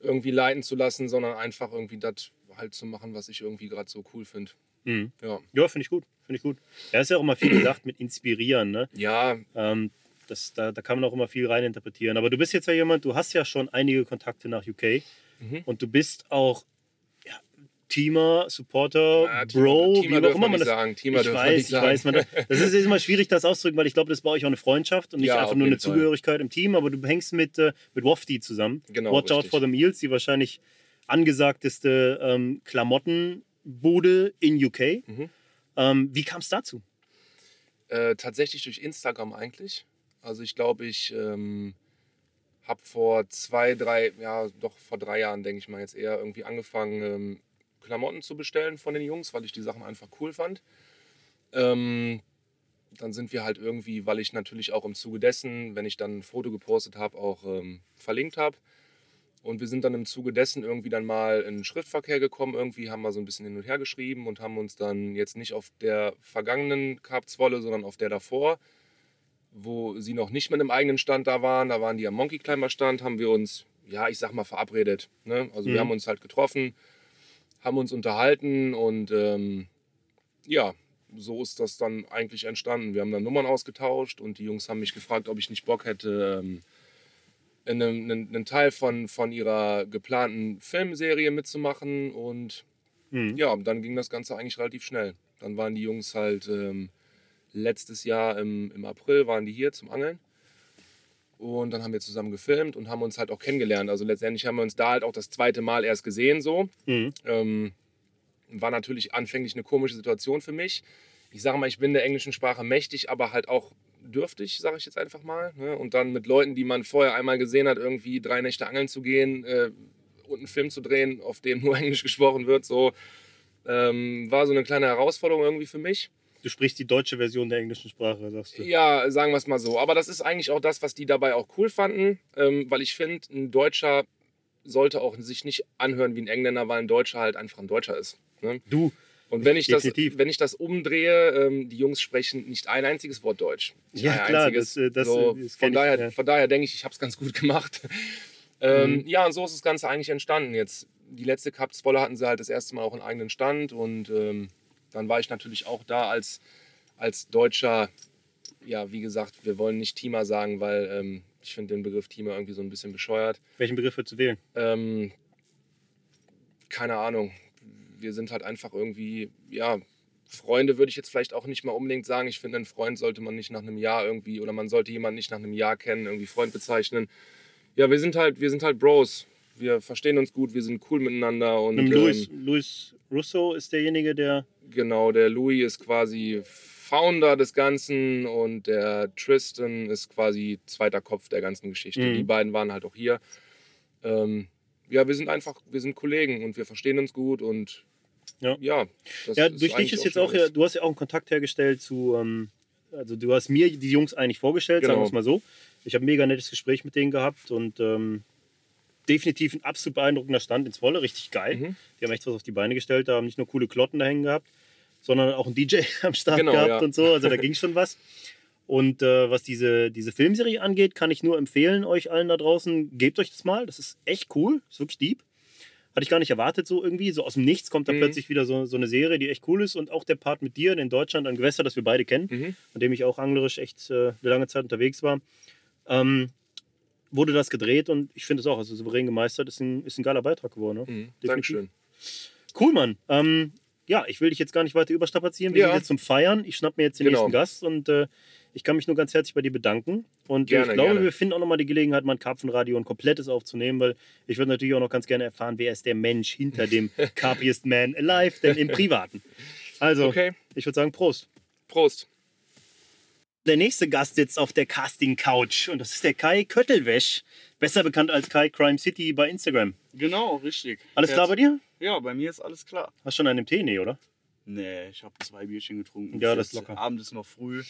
irgendwie leiten zu lassen, sondern einfach irgendwie das halt zu machen, was ich irgendwie gerade so cool finde. Mhm. Ja. Ja, finde ich gut. Finde ich gut. Ja, ist ja auch immer viel gesagt mit inspirieren, ne? Ja, Ähm, das, da, da kann man auch immer viel reininterpretieren. Aber du bist jetzt ja jemand, du hast ja schon einige Kontakte nach UK Mhm. und du bist auch ja, Teamer, Supporter, Ja, Bro, Teamer wie auch immer man das. sagen. Teamer ich weiß, ich sagen. weiß. Man, das ist immer schwierig, das auszudrücken, weil ich glaube, das ist bei euch auch eine Freundschaft und nicht Ja, einfach nur eine Fall. Zugehörigkeit im Team, aber du hängst mit, äh, mit Wafty zusammen. Genau, Watch Out richtig. for the Meals, die wahrscheinlich angesagteste ähm, Klamottenbude in UK. Mhm. Ähm, wie kam es dazu? Äh, tatsächlich durch Instagram eigentlich. Also ich glaube, ich ähm, habe vor zwei, drei, ja doch vor drei Jahren, denke ich mal jetzt eher, irgendwie angefangen, ähm, Klamotten zu bestellen von den Jungs, weil ich die Sachen einfach cool fand. Ähm, dann sind wir halt irgendwie, weil ich natürlich auch im Zuge dessen, wenn ich dann ein Foto gepostet habe, auch ähm, verlinkt habe. Und wir sind dann im Zuge dessen irgendwie dann mal in den Schriftverkehr gekommen. Irgendwie haben wir so ein bisschen hin und her geschrieben und haben uns dann jetzt nicht auf der vergangenen Karpzwolle, sondern auf der davor, wo sie noch nicht mit einem eigenen Stand da waren, da waren die am Monkey Climber Stand, haben wir uns, ja, ich sag mal, verabredet. Ne? Also Mhm. wir haben uns halt getroffen, haben uns unterhalten und ähm, ja, so ist das dann eigentlich entstanden. Wir haben dann Nummern ausgetauscht und die Jungs haben mich gefragt, ob ich nicht Bock hätte, ähm, einen, einen Teil von, von ihrer geplanten Filmserie mitzumachen. Und Mhm. ja, dann ging das Ganze eigentlich relativ schnell. Dann waren die Jungs halt ähm, letztes Jahr im, im April waren die hier zum Angeln. Und dann haben wir zusammen gefilmt und haben uns halt auch kennengelernt. Also letztendlich haben wir uns da halt auch das zweite Mal erst gesehen so. Mhm. Ähm, war natürlich anfänglich eine komische Situation für mich. Ich sage mal, ich bin der englischen Sprache mächtig, aber halt auch dürftig, sage ich jetzt einfach mal. Ne? Und dann mit Leuten, die man vorher einmal gesehen hat, irgendwie drei Nächte angeln zu gehen äh, und einen Film zu drehen, auf dem nur Englisch gesprochen wird, so ähm, war so eine kleine Herausforderung irgendwie für mich. Du sprichst die deutsche Version der englischen Sprache, sagst du. Ja, sagen wir es mal so. Aber das ist eigentlich auch das, was die dabei auch cool fanden, ähm, weil ich finde, ein Deutscher sollte auch sich nicht anhören wie ein Engländer, weil ein Deutscher halt einfach ein Deutscher ist. Ne? Du, Und wenn ich, das, wenn ich das umdrehe, ähm, die Jungs sprechen nicht ein einziges Wort Deutsch. Nicht Ja, klar, einziges. das, äh, das, so, äh, das von, kenn ich, daher, ja. von daher denke ich, ich habe es ganz gut gemacht. ähm, Mhm. Ja, und so ist das Ganze eigentlich entstanden. Jetzt, die letzte Cupswolle hatten sie halt das erste Mal auch einen eigenen Stand und ähm, dann war ich natürlich auch da als, als Deutscher. Ja, wie gesagt, wir wollen nicht Teamer sagen, weil ähm, ich finde den Begriff Teamer irgendwie so ein bisschen bescheuert. welchen Begriff würdest du wählen? Ähm, keine Ahnung. Wir sind halt einfach irgendwie, ja, Freunde würde ich jetzt vielleicht auch nicht mal unbedingt sagen. Ich finde, einen Freund sollte man nicht nach einem Jahr irgendwie, oder man sollte jemanden nicht nach einem Jahr kennen, irgendwie Freund bezeichnen. Ja, wir sind halt, wir sind halt Bros. Wir verstehen uns gut, wir sind cool miteinander und Nimm Louis, ähm, Louis Russo ist derjenige, der. genau, der Louis ist quasi Founder des Ganzen und der Tristan ist quasi zweiter Kopf der ganzen Geschichte. Mhm. Die beiden waren halt auch hier. Ähm, ja, wir sind einfach, wir sind Kollegen und wir verstehen uns gut und Ja. ja, Ja, durch dich ist jetzt auch, ja, du hast ja auch einen Kontakt hergestellt zu, ähm, also du hast mir die Jungs eigentlich vorgestellt, sagen Genau. wir es mal so. Ich habe ein mega nettes Gespräch mit denen gehabt und ähm, definitiv ein absolut beeindruckender Stand ins Wolle, richtig geil. Mhm. Die haben echt was auf die Beine gestellt, da haben nicht nur coole Klotten da hängen gehabt, sondern auch ein DJ am Start Genau, gehabt ja. und so. Also da ging schon was. Und äh, was diese, diese Filmserie angeht, kann ich nur empfehlen, euch allen da draußen, gebt euch das mal. Das ist echt cool, ist wirklich deep. Hatte ich gar nicht erwartet, so irgendwie. So aus dem Nichts kommt da Mhm. plötzlich wieder so, so eine Serie, die echt cool ist. Und auch der Part mit dir in Deutschland an Gewässer, das wir beide kennen, Mhm. an dem ich auch anglerisch echt äh, eine lange Zeit unterwegs war, ähm, wurde das gedreht und ich finde es auch, also souverän gemeistert, ist ein, ist ein geiler Beitrag geworden. Ne? Mhm. Dankeschön. Cool, Mann. Ähm, ja, ich will dich jetzt gar nicht weiter überstrapazieren. Wir Ja. sind jetzt zum Feiern. Ich schnapp mir jetzt den Genau. nächsten Gast und äh, ich kann mich nur ganz herzlich bei dir bedanken. Und Gerne, ich glaube, gerne. wir finden auch nochmal die Gelegenheit, mal ein Karpfenradio ein komplettes aufzunehmen, weil ich würde natürlich auch noch ganz gerne erfahren, wer ist der Mensch hinter dem Carpiest Man Alive, denn im Privaten. Also, Okay, ich würde sagen, Prost. Prost. Der nächste Gast sitzt auf der Casting-Couch und das ist der Kai Köttelwäsch, besser bekannt als Kai Crime City bei Instagram. Genau, richtig. Alles klar bei dir? Ja, bei mir ist alles klar. Hast schon einen Tee, nee, oder? Nee, ich habe zwei Bierchen getrunken. Ja, das ist locker. Abend ist noch früh.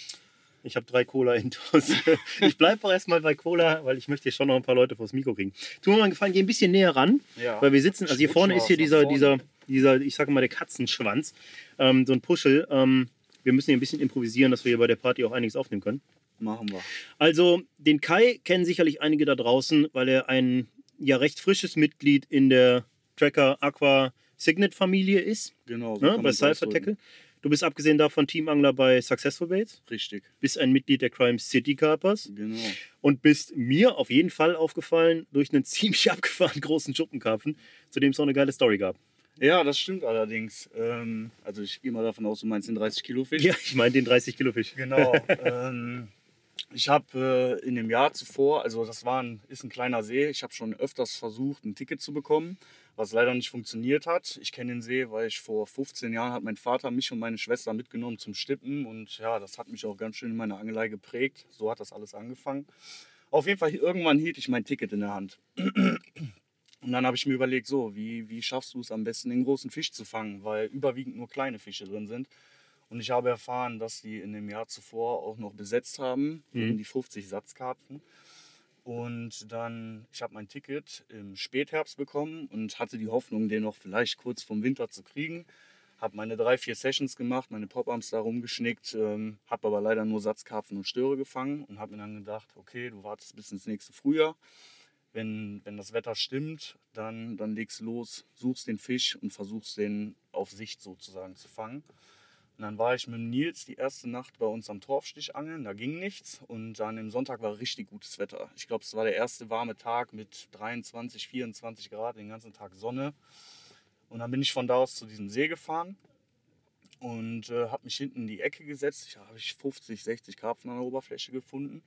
Ich habe drei Cola intus. ich bleibe auch erstmal bei Cola, weil ich möchte hier schon noch ein paar Leute vors Mikro kriegen. Tu mir mal einen Gefallen, geh ein bisschen näher ran, Ja. weil wir sitzen, also hier vorne ist hier dieser, dieser, dieser, ich sage mal, der Katzenschwanz, ähm, so ein Puschel. Ähm, wir müssen hier ein bisschen improvisieren, dass wir hier bei der Party auch einiges aufnehmen können. Machen wir. Also, den Kai kennen sicherlich einige da draußen, weil er ein ja recht frisches Mitglied in der Tracker Aqua Signet Familie ist, Genau. so ne, bei Cypher. Tackle. Du bist abgesehen davon Teamangler bei Successful Baits, Richtig. bist ein Mitglied der Crime City Carpers Genau. und bist mir auf jeden Fall aufgefallen durch einen ziemlich abgefahrenen großen Schuppenkarpfen, zu dem es auch eine geile Story gab. Ja, das stimmt allerdings. Ähm, also ich gehe mal davon aus, du meinst den 30 Kilo Fisch. Ja, ich meine den 30 Kilo Fisch. Genau. ähm, ich habe äh, in dem Jahr zuvor, also das war ein, ist ein kleiner See, ich habe schon öfters versucht, ein Ticket zu bekommen, was leider nicht funktioniert hat. Ich kenne den See, weil ich vor 15 Jahren hat mein Vater mich und meine Schwester mitgenommen zum Stippen und ja, das hat mich auch ganz schön in meiner Angelei geprägt. So hat das alles angefangen. Auf jeden Fall, irgendwann hielt ich mein Ticket in der Hand. Und dann habe ich mir überlegt, so, wie, wie schaffst du es am besten, den großen Fisch zu fangen, weil überwiegend nur kleine Fische drin sind. Und ich habe erfahren, dass die in dem Jahr zuvor auch noch besetzt haben, Mhm. die 50 Satzkarpfen. Und dann, ich habe mein Ticket im Spätherbst bekommen und hatte die Hoffnung, den noch vielleicht kurz vom Winter zu kriegen. Habe meine drei, vier Sessions gemacht, meine Pop-Arms da rumgeschnickt, ähm, habe aber leider nur Satzkarpfen und Störe gefangen und habe mir dann gedacht, okay, du wartest bis ins nächste Frühjahr. Wenn, wenn das Wetter stimmt, dann, dann legst los, suchst den Fisch und versuchst den auf Sicht sozusagen zu fangen. Und dann war ich mit dem Nils die erste Nacht bei uns am Torfstich angeln, da ging nichts. Und dann am Sonntag war richtig gutes Wetter. Ich glaube, es war der erste warme Tag mit 23, 24 Grad, den ganzen Tag Sonne. Und dann bin ich von da aus zu diesem See gefahren und äh, habe mich hinten in die Ecke gesetzt. Ich habe ich 50, 60 Karpfen an der Oberfläche gefunden.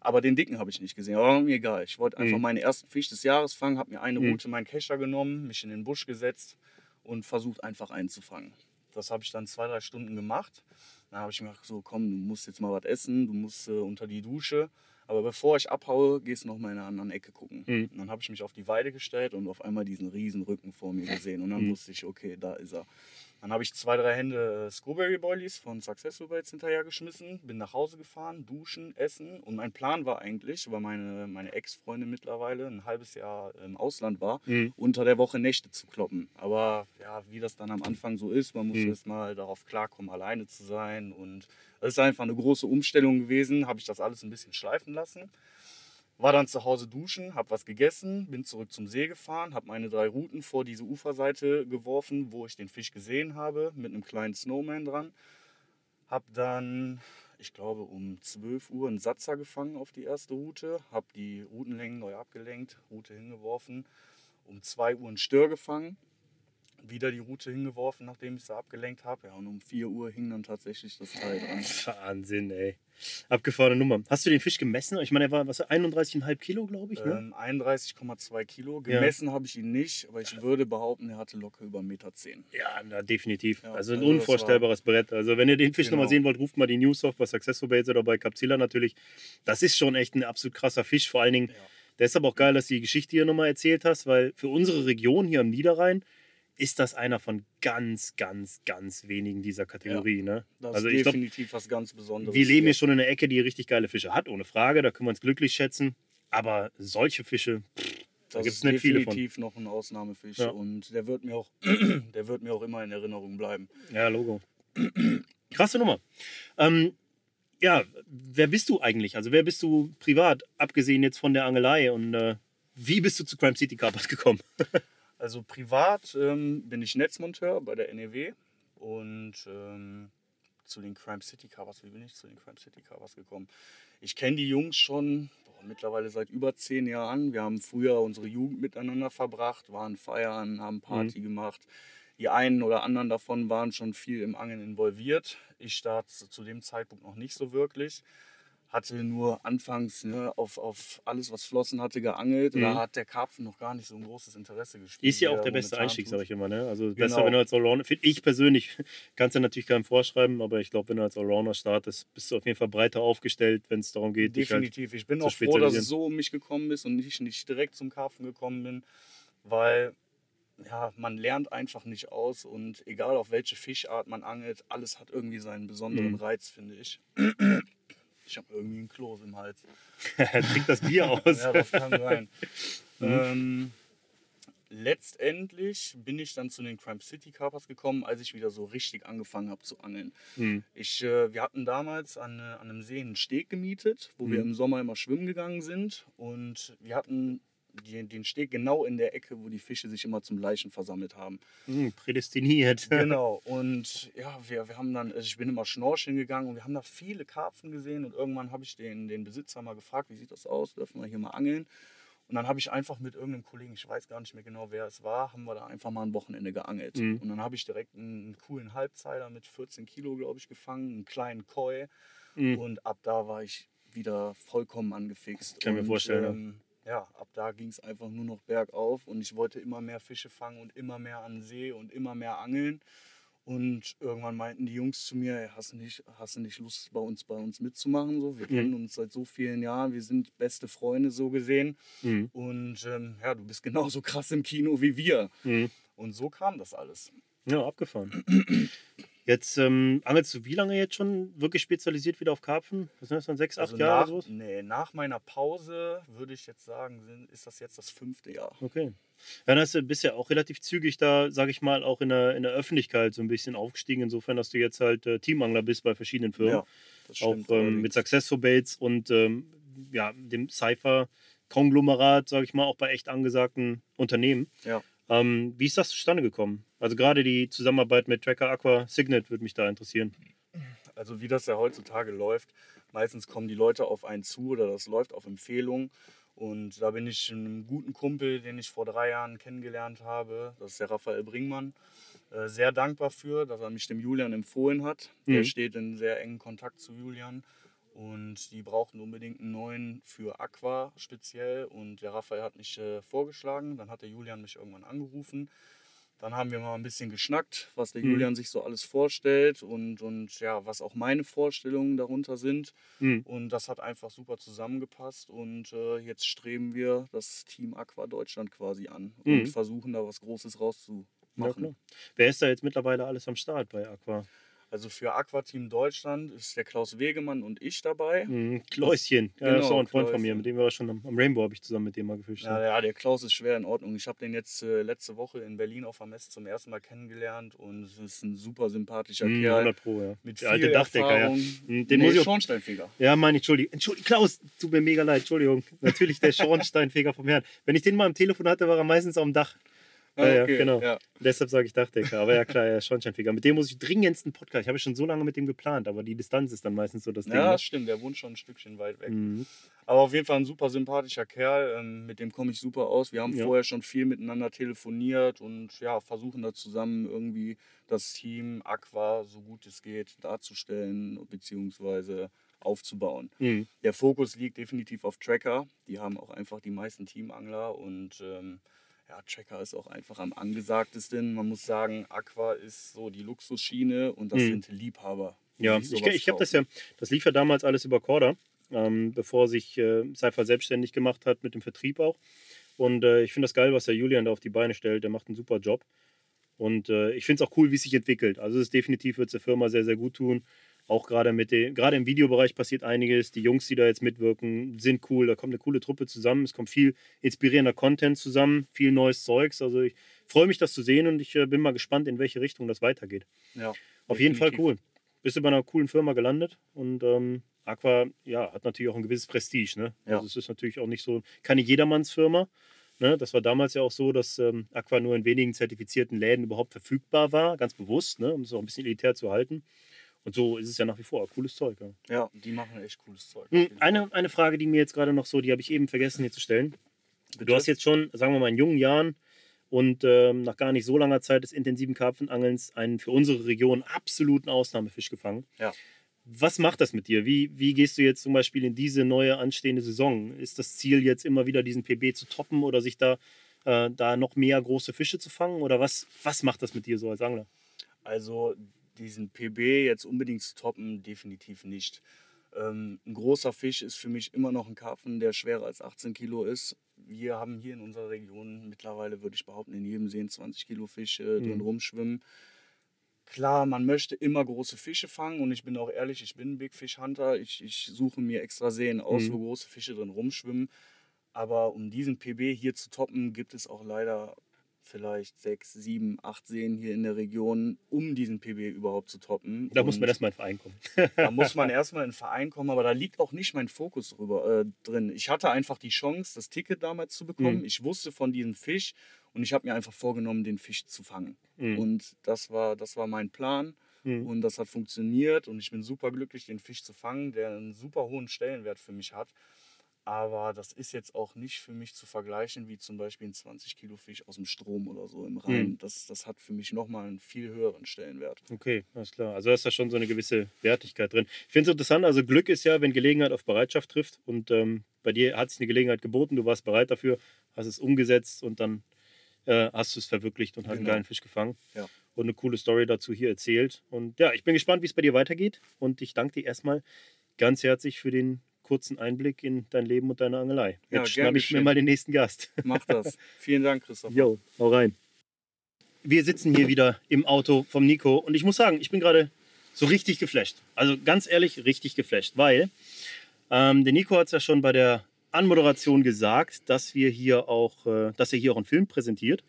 Aber den dicken habe ich nicht gesehen. Aber mir egal. Ich wollte einfach Mhm. meinen ersten Fisch des Jahres fangen, habe mir eine Mhm. Route, meinen Kescher genommen, mich in den Busch gesetzt und versucht einfach einzufangen. Das habe ich dann zwei, drei Stunden gemacht. Dann habe ich mir gedacht, so komm, du musst jetzt mal was essen, du musst äh, unter die Dusche. Aber bevor ich abhaue, gehst du noch mal in einer anderen Ecke gucken. Mhm. Und dann habe ich mich auf die Weide gestellt und auf einmal diesen riesen Rücken vor mir gesehen. Und dann Mhm. wusste ich, okay, da ist er. Dann habe ich zwei, drei Hände äh, Screwberry Boilies von Successful Baits hinterhergeschmissen, bin nach Hause gefahren, duschen, essen. Und mein Plan war eigentlich, weil meine, meine Ex-Freundin mittlerweile ein halbes Jahr im Ausland war, Mhm. unter der Woche Nächte zu kloppen. Aber ja, wie das dann am Anfang so ist, man muss Mhm. erst mal darauf klarkommen, alleine zu sein. Und es ist einfach eine große Umstellung gewesen, habe ich das alles ein bisschen schleifen lassen. War dann zu Hause duschen, habe was gegessen, bin zurück zum See gefahren, habe meine drei Routen vor diese Uferseite geworfen, wo ich den Fisch gesehen habe, mit einem kleinen Snowman dran. Habe dann, ich glaube, um 12 Uhr einen Satzer gefangen auf die erste Route, habe die Routenlängen neu abgelenkt, Route hingeworfen, um 2 Uhr einen Stör gefangen, wieder die Route hingeworfen, nachdem ich sie abgelenkt habe. Ja, und um 4 Uhr hing dann tatsächlich das Teil dran. Wahnsinn, ey. Abgefahrene Nummer. Hast du den Fisch gemessen? Ich meine, er war was, 31,5 Kilo, glaube ich. Ne? Ähm, 31,2 Kilo. Ja. Gemessen habe ich ihn nicht, aber ich würde behaupten, er hatte locker über 1,10 Meter. Ja, na, definitiv. Ja, also ein also unvorstellbares Brett. Also wenn ihr den Fisch Genau. nochmal sehen wollt, ruft mal die News auf bei Successful Baits oder bei Capzilla natürlich. Das ist schon echt ein absolut krasser Fisch. Vor allen Dingen, Ja. aber auch geil, dass du die Geschichte hier nochmal erzählt hast, weil für unsere Region hier am Niederrhein ist das einer von ganz, ganz, ganz wenigen dieser Kategorie. Ne? Das Also ist ich glaube, definitiv was ganz Besonderes. wir leben hier. schon in einer Ecke, die richtig geile Fische hat, ohne Frage. Da können wir uns glücklich schätzen. Aber solche Fische, Das gibt's ist nicht viele von. definitiv noch ein Ausnahmefisch Ja. und der wird mir auch, der wird mir auch immer in Erinnerung bleiben. ja, Logo. Krasse Nummer. Ähm, ja, wer bist du eigentlich? Also, wer bist du privat, abgesehen jetzt von der Angelei? Und äh, wie bist du zu Crime City Carpers gekommen? Also privat ähm, bin ich Netzmonteur bei der NEW und ähm, zu den Crime City Covers, wie bin ich zu den Crime City Covers gekommen? Ich kenne die Jungs schon boah, mittlerweile seit über zehn Jahren. Wir haben früher unsere Jugend miteinander verbracht, waren feiern, haben Party gemacht. Die einen oder anderen davon waren schon viel im Angeln involviert. Ich zu zu dem Zeitpunkt noch nicht so wirklich. Hatte nur anfangs ne, auf, auf alles, was Flossen hatte, geangelt. Mhm. Da hat der Karpfen noch gar nicht so ein großes Interesse gespielt. Ist ja auch er der beste Einstieg, sage ich immer. Ne? Also Genau. besser, wenn du als Allrounder, finde ich persönlich, kannst du natürlich keinem vorschreiben, aber ich glaube, wenn du als Allrounder startest, bist du auf jeden Fall breiter aufgestellt, wenn es darum geht, dich halt Definitiv. Ich bin auch froh, dass es so um mich gekommen ist und nicht, nicht direkt zum Karpfen gekommen bin, weil ja, man lernt einfach nicht aus und egal auf welche Fischart man angelt, alles hat irgendwie seinen besonderen Mhm. Reiz, finde ich. Ich habe irgendwie einen Kloß im Hals. trink das Bier aus. Ja, das kann sein. Mhm. ähm, letztendlich bin ich dann zu den Crime City Carpers gekommen, als ich wieder so richtig angefangen habe zu angeln. Hm. Ich, äh, wir hatten damals an, äh, an einem See einen Steg gemietet, wo wir Mhm. im Sommer immer schwimmen gegangen sind. Und wir hatten die, den Steg genau in der Ecke, wo die Fische sich immer zum Leichen versammelt haben. Hm, prädestiniert. Genau. Und ja, wir, wir haben dann, also ich bin immer schnorcheln gegangen und wir haben da viele Karpfen gesehen. Und irgendwann habe ich den, den Besitzer mal gefragt, wie sieht das aus? Dürfen wir hier mal angeln? Und dann habe ich einfach mit irgendeinem Kollegen, ich weiß gar nicht mehr genau, wer es war, haben wir da einfach mal ein Wochenende geangelt. Mhm. Und dann habe ich direkt einen, einen coolen Halbzeiler mit 14 Kilo, glaube ich, gefangen, einen kleinen Koi. Hm. Und ab da war ich wieder vollkommen angefixt. Kann ich mir und, vorstellen. Ähm, ja, ab da ging es einfach nur noch bergauf und ich wollte immer mehr Fische fangen und immer mehr an See und immer mehr angeln. Und irgendwann meinten die Jungs zu mir, "Ey, hast du nicht, hast du nicht Lust, bei uns, bei uns mitzumachen? So, wir Mhm. kennen uns seit so vielen Jahren, wir sind beste Freunde so gesehen. Hm. Und ähm, ja, du bist genauso krass im Kino wie wir. Hm. Und so kam das alles. Ja, abgefahren. Jetzt ähm, angelst du wie lange jetzt schon wirklich spezialisiert wieder auf Karpfen? Was sind das dann? Sechs, acht Also Jahre nach, oder sowas? nee, nach meiner Pause würde ich jetzt sagen, ist das jetzt das fünfte Jahr. Okay. Ja, dann hast du bist ja auch relativ zügig da, sage ich mal, auch in der, in der Öffentlichkeit so ein bisschen aufgestiegen, insofern, dass du jetzt halt äh, Teamangler bist bei verschiedenen Firmen. Ja, das auch stimmt ähm, allerdings. mit Successful Baits und ähm, ja, dem Cypher-Konglomerat, sage ich mal, auch bei echt angesagten Unternehmen. Ja. Ähm, wie ist das zustande gekommen? Also gerade die Zusammenarbeit mit Tracker Aqua Signet würde mich da interessieren. Also wie das ja heutzutage läuft, meistens kommen die Leute auf einen zu oder das läuft auf Empfehlung. Und da bin ich einem guten Kumpel, den ich vor drei Jahren kennengelernt habe, das ist der Raphael Bringmann, äh, sehr dankbar für, dass er mich dem Julian empfohlen hat. Der Mhm. steht in sehr engen Kontakt zu Julian. Und die brauchten unbedingt einen neuen für Aqua speziell. Und der Raphael hat mich äh, vorgeschlagen. Dann hat der Julian mich irgendwann angerufen. Dann haben wir mal ein bisschen geschnackt, was der Mhm. Julian sich so alles vorstellt und, und ja, was auch meine Vorstellungen darunter sind. Mhm. Und das hat einfach super zusammengepasst. Und äh, jetzt streben wir das Team Aqua Deutschland quasi an Mhm. und versuchen da was Großes Ja, rauszumachen. klar. Wer ist da jetzt mittlerweile alles am Start bei Aqua? Also für Aqua Team Deutschland ist der Klaus Wegemann und ich dabei. Mhm. Kläuschen, ja, das ist Genau, auch ein Freund von mir, Kläuschen. mit dem wir schon am, am Rainbow habe ich zusammen mit dem mal gefischt. Ja, ja, der Klaus ist schwer in Ordnung. Ich habe den jetzt äh, letzte Woche in Berlin auf der Messe zum ersten Mal kennengelernt und es ist ein super sympathischer Mhm, Kerl. 100 Pro, ja. Mit Der viel alte Dachdecker, ja. Erfahrung. Mhm, Den nee, muss ich auch Schornsteinfeger. Ja, meine ich, Entschuldigung. Entschuldigung, Klaus, tut mir mega leid, Entschuldigung. Natürlich der Schornsteinfeger vom Herrn. Wenn ich den mal am Telefon hatte, war er meistens am Dach. Ja, ja, genau. Ah, Ja. Deshalb sage ich Dachdecker. Aber ja, klar, ja, Schornsteinfeger. Mit dem muss ich dringendst einen Podcast. Ich habe schon so lange mit dem geplant, aber die Distanz ist dann meistens so das Ding. ja, ne? stimmt. Der wohnt schon ein Stückchen weit weg. Mhm. Aber auf jeden Fall ein super sympathischer Kerl. Ähm, mit dem komme ich super aus. Wir haben Ja. vorher schon viel miteinander telefoniert und ja, versuchen da zusammen irgendwie das Team Aqua so gut es geht darzustellen bzw. aufzubauen. Mhm. Der Fokus liegt definitiv auf Tracker. Die haben auch einfach die meisten Teamangler und ähm, ja, Tracker ist auch einfach am angesagtesten. Man muss sagen, Aqua ist so die Luxusschiene und das Mhm. sind Liebhaber. Ja, ich, ich habe das ja, das lief ja damals alles über Corda, ähm, bevor sich äh, Cypher selbstständig gemacht hat mit dem Vertrieb auch. Und äh, ich finde das geil, was der Julian da auf die Beine stellt. Der macht einen super Job. Und äh, ich finde es auch cool, wie es sich entwickelt. Also es ist definitiv wird es der Firma sehr, sehr gut tun. Auch gerade mit den, gerade im Videobereich passiert einiges. Die Jungs, die da jetzt mitwirken, sind cool. Da kommt eine coole Truppe zusammen. Es kommt viel inspirierender Content zusammen, viel neues Zeugs. Also ich freue mich, das zu sehen und ich äh, bin mal gespannt, in welche Richtung das weitergeht. Ja, Auf jeden Fall cool. Bist du bei einer coolen Firma gelandet und ähm, Aqua ja, hat natürlich auch ein gewisses Prestige. Ne? Ja. Also es ist natürlich auch nicht so keine Jedermannsfirma. Ne? Das war damals ja auch so, dass ähm, Aqua nur in wenigen zertifizierten Läden überhaupt verfügbar war, ganz bewusst, ne? um es auch ein bisschen elitär zu halten. Und so ist es ja nach wie vor. Cooles Zeug. Ja. Ja, die machen echt cooles Zeug. Hm. Eine, eine Frage, die mir jetzt gerade noch so, die habe ich eben vergessen hier zu stellen. Bitte? Du hast jetzt schon, sagen wir mal, in jungen Jahren und ähm, nach gar nicht so langer Zeit des intensiven Karpfenangelns einen für unsere Region absoluten Ausnahmefisch gefangen. Ja. Was macht das mit dir? Wie, wie gehst du jetzt zum Beispiel in diese neue anstehende Saison? Ist das Ziel jetzt immer wieder diesen PB zu toppen oder sich da, äh, da noch mehr große Fische zu fangen? Oder was, was macht das mit dir so als Angler? Also diesen PB jetzt unbedingt zu toppen, definitiv nicht. Ähm, ein großer Fisch ist für mich immer noch ein Karpfen, der schwerer als 18 Kilo ist. Wir haben hier in unserer Region mittlerweile, würde ich behaupten, in jedem See einen 20 Kilo Fisch äh, drin Mhm. rumschwimmen. Klar, man möchte immer große Fische fangen und ich bin auch ehrlich, ich bin ein Big Fish Hunter. Ich, ich suche mir extra Seen aus, Mhm. wo große Fische drin rumschwimmen. Aber um diesen PB hier zu toppen, gibt es auch leider vielleicht sechs, sieben, acht Seen hier in der Region, um diesen PB überhaupt zu toppen. Da muss Und man erstmal in den Verein kommen. da muss man erstmal in den Verein kommen, aber da liegt auch nicht mein Fokus drüber, äh, drin. Ich hatte einfach die Chance, das Ticket damals zu bekommen. Mhm. Ich wusste von diesem Fisch und ich habe mir einfach vorgenommen, den Fisch zu fangen. Mhm. Und das war, das war mein Plan Mhm. und das hat funktioniert und ich bin super glücklich, den Fisch zu fangen, der einen super hohen Stellenwert für mich hat. Aber das ist jetzt auch nicht für mich zu vergleichen wie zum Beispiel ein 20 Kilo Fisch aus dem Strom oder so im Rhein. Mhm. Das, das hat für mich nochmal einen viel höheren Stellenwert. Okay, alles klar. Also ist da schon so eine gewisse Wertigkeit drin. Ich finde es interessant, also Glück ist ja, wenn Gelegenheit auf Bereitschaft trifft. Und ähm, bei dir hat sich eine Gelegenheit geboten, du warst bereit dafür, hast es umgesetzt und dann äh, hast du es verwirklicht und hast einen Genau. geilen Fisch gefangen. Ja. Und eine coole Story dazu hier erzählt. Und ja, ich bin gespannt, wie es bei dir weitergeht. Und ich danke dir erstmal ganz herzlich für den kurzen Einblick in dein Leben und deine Angelei. Ja, Jetzt ich mir geschehen. mal den nächsten Gast. Mach das. Vielen Dank, Christoph. Jo, hau rein. Wir sitzen hier wieder im Auto vom Nico und ich muss sagen, ich bin gerade so richtig geflasht. Also ganz ehrlich, richtig geflasht, weil ähm, der Nico hat es ja schon bei der Anmoderation gesagt, dass wir hier auch, äh, dass er hier auch einen Film präsentiert.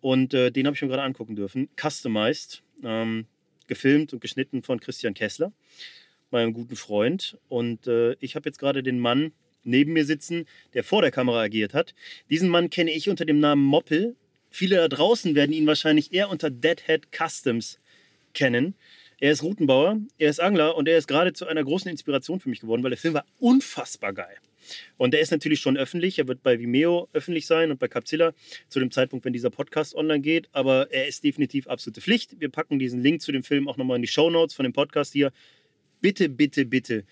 Und äh, den habe ich mir gerade angucken dürfen. Customized, ähm, gefilmt und geschnitten von Christian Kessler, meinem guten Freund. Und äh, ich habe jetzt gerade den Mann neben mir sitzen, der vor der Kamera agiert hat. Diesen Mann kenne ich unter dem Namen Moppel. Viele da draußen werden ihn wahrscheinlich eher unter Deadhead Customs kennen. Er ist Routenbauer, er ist Angler und er ist gerade zu einer großen Inspiration für mich geworden, weil der Film war unfassbar geil. Und der ist natürlich schon öffentlich. Er wird bei Vimeo öffentlich sein und bei Capzilla zu dem Zeitpunkt, wenn dieser Podcast online geht. Aber er ist definitiv absolute Pflicht. Wir packen diesen Link zu dem Film auch nochmal in die Show Notes von dem Podcast hier. Bitte, bitte, bitte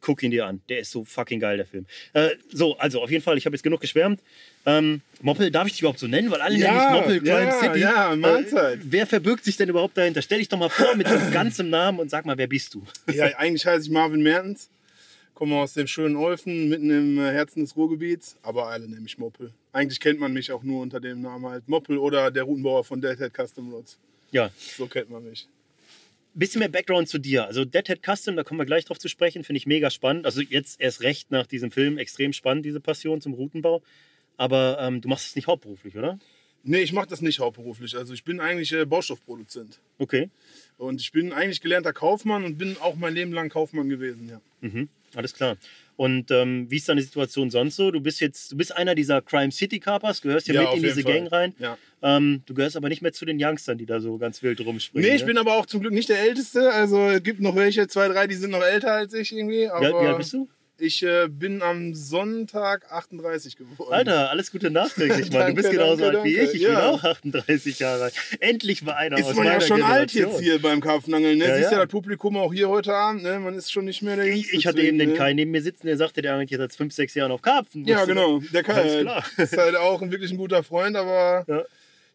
guck ihn dir an. Der ist so fucking geil, der Film. Äh, so, also auf jeden Fall, ich habe jetzt genug geschwärmt. Ähm, Moppel, darf ich dich überhaupt so nennen? Weil alle Ja, nennen dich Moppel Crime ja, City. ja, Mahlzeit. Äh, wer verbirgt sich denn überhaupt dahinter? Stell dich doch mal vor mit deinem ganzen Namen und sag mal, wer bist du? Ja, eigentlich heiße ich Marvin Mertens, komme aus dem schönen Olfen, mitten im äh, Herzen des Ruhrgebiets, aber alle nennen mich Moppel. Eigentlich kennt man mich auch nur unter dem Namen halt Moppel oder der Routenbauer von Deadhead Custom Roads. Ja, So kennt man mich. Bisschen mehr Background zu dir. Also Deadhead Custom, da kommen wir gleich drauf zu sprechen, finde ich mega spannend. Also jetzt erst recht nach diesem Film extrem spannend, diese Passion zum Routenbau. Aber ähm, du machst es nicht hauptberuflich, oder? Nee, ich mache das nicht hauptberuflich. Also ich bin eigentlich äh, Baustoffproduzent. Okay, Und ich bin eigentlich gelernter Kaufmann und bin auch mein Leben lang Kaufmann gewesen, ja. mhm. Alles klar. Und ähm, wie ist deine Situation sonst so? Du bist jetzt, du bist einer dieser Crime City Carpers, gehörst ja, Ja, mit in diese Fall. Gang rein. ja. Ähm, du gehörst aber nicht mehr zu den Youngstern, die da so ganz wild rumspringen. Nee, ich ne? bin aber auch zum Glück nicht der Älteste. Also es gibt noch welche, zwei, drei, die sind noch älter als ich irgendwie. Wie Aber wie alt bist du? Ich äh, bin am Sonntag 38 geworden. Alter, alles Gute nachträglich, Mann. Du bist genauso danke, alt wie ich. Ich bin Ja. auch 38 Jahre alt. Endlich mal einer aus Ist man meiner ja schon alt Generation. jetzt hier beim Karpfenangeln. Ne? Ja, Siehst ja. ja das Publikum auch hier heute Abend. Ne? Man ist schon nicht mehr der Ich, Jüngste. ich hatte deswegen, eben den ne? Kai neben mir sitzen, der sagte, der angelt jetzt seit 5, 6 Jahren auf Karpfen. Ja, Wusste- genau. Der Kai Alles klar. ist halt auch ein, wirklich ein guter Freund, aber Ja.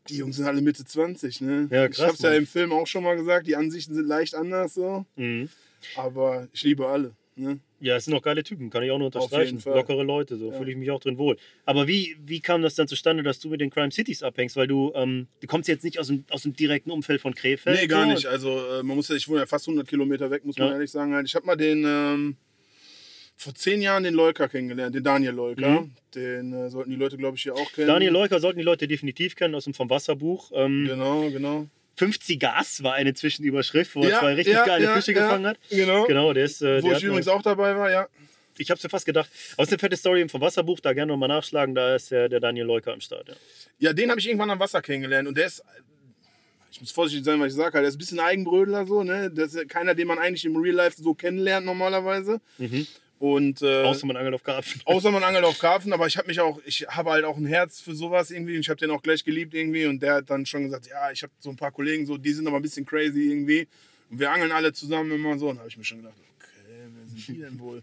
die Jungs sind alle Mitte 20. Ne? Ja, ich krass, hab's ja Mann. im Film auch schon mal gesagt, die Ansichten sind leicht anders so. Mhm. Aber ich liebe alle. Ne? Ja, es sind auch geile Typen, kann ich auch nur unterstreichen. Lockere Leute, so Ja. fühle ich mich auch drin wohl. Aber wie, wie kam das dann zustande, dass du mit den Crime Cities abhängst? Weil du, ähm, du kommst jetzt nicht aus dem, aus dem direkten Umfeld von Krefeld. Nee, gar so. nicht. Also äh, man muss ja, ich wohne ja fast 100 Kilometer weg, muss man Ja. ehrlich sagen. Halt. Ich habe mal den ähm, vor zehn Jahren den Leuker kennengelernt, den Daniel Leuker. Mhm. Den äh, sollten die Leute, glaube ich, hier auch kennen. Daniel Leuker sollten die Leute definitiv kennen aus dem Vom Wasserbuch. Ähm, Genau, genau. 50 Gas war eine Zwischenüberschrift, wo er Ja, zwei richtig ja, geile ja, Fische gefangen hat. Genau. Genau, der ist. Äh, Wo der ich übrigens auch dabei war, ja. Ich hab's mir fast gedacht. Aus eine fette Story im Vom Wasserbuch, da gerne nochmal nachschlagen, da ist der, der Daniel Leuker am Start. Ja. Ja, den habe ich irgendwann am Wasser kennengelernt und der ist, ich muss vorsichtig sein, was ich sage, halt, der ist ein bisschen Eigenbrödler so, ne? Das ist keiner, den man eigentlich im Real Life so kennenlernt normalerweise. Mhm. Und äh, Außer man angelt auf Karpfen. außer man angelt auf Karpfen, aber ich habe mich auch, ich habe halt auch ein Herz für sowas irgendwie und ich habe den auch gleich geliebt irgendwie und der hat dann schon gesagt, ja, ich habe so ein paar Kollegen, so, die sind aber ein bisschen crazy irgendwie und wir angeln alle zusammen immer so und habe ich mir schon gedacht, okay, wer sind die denn wohl?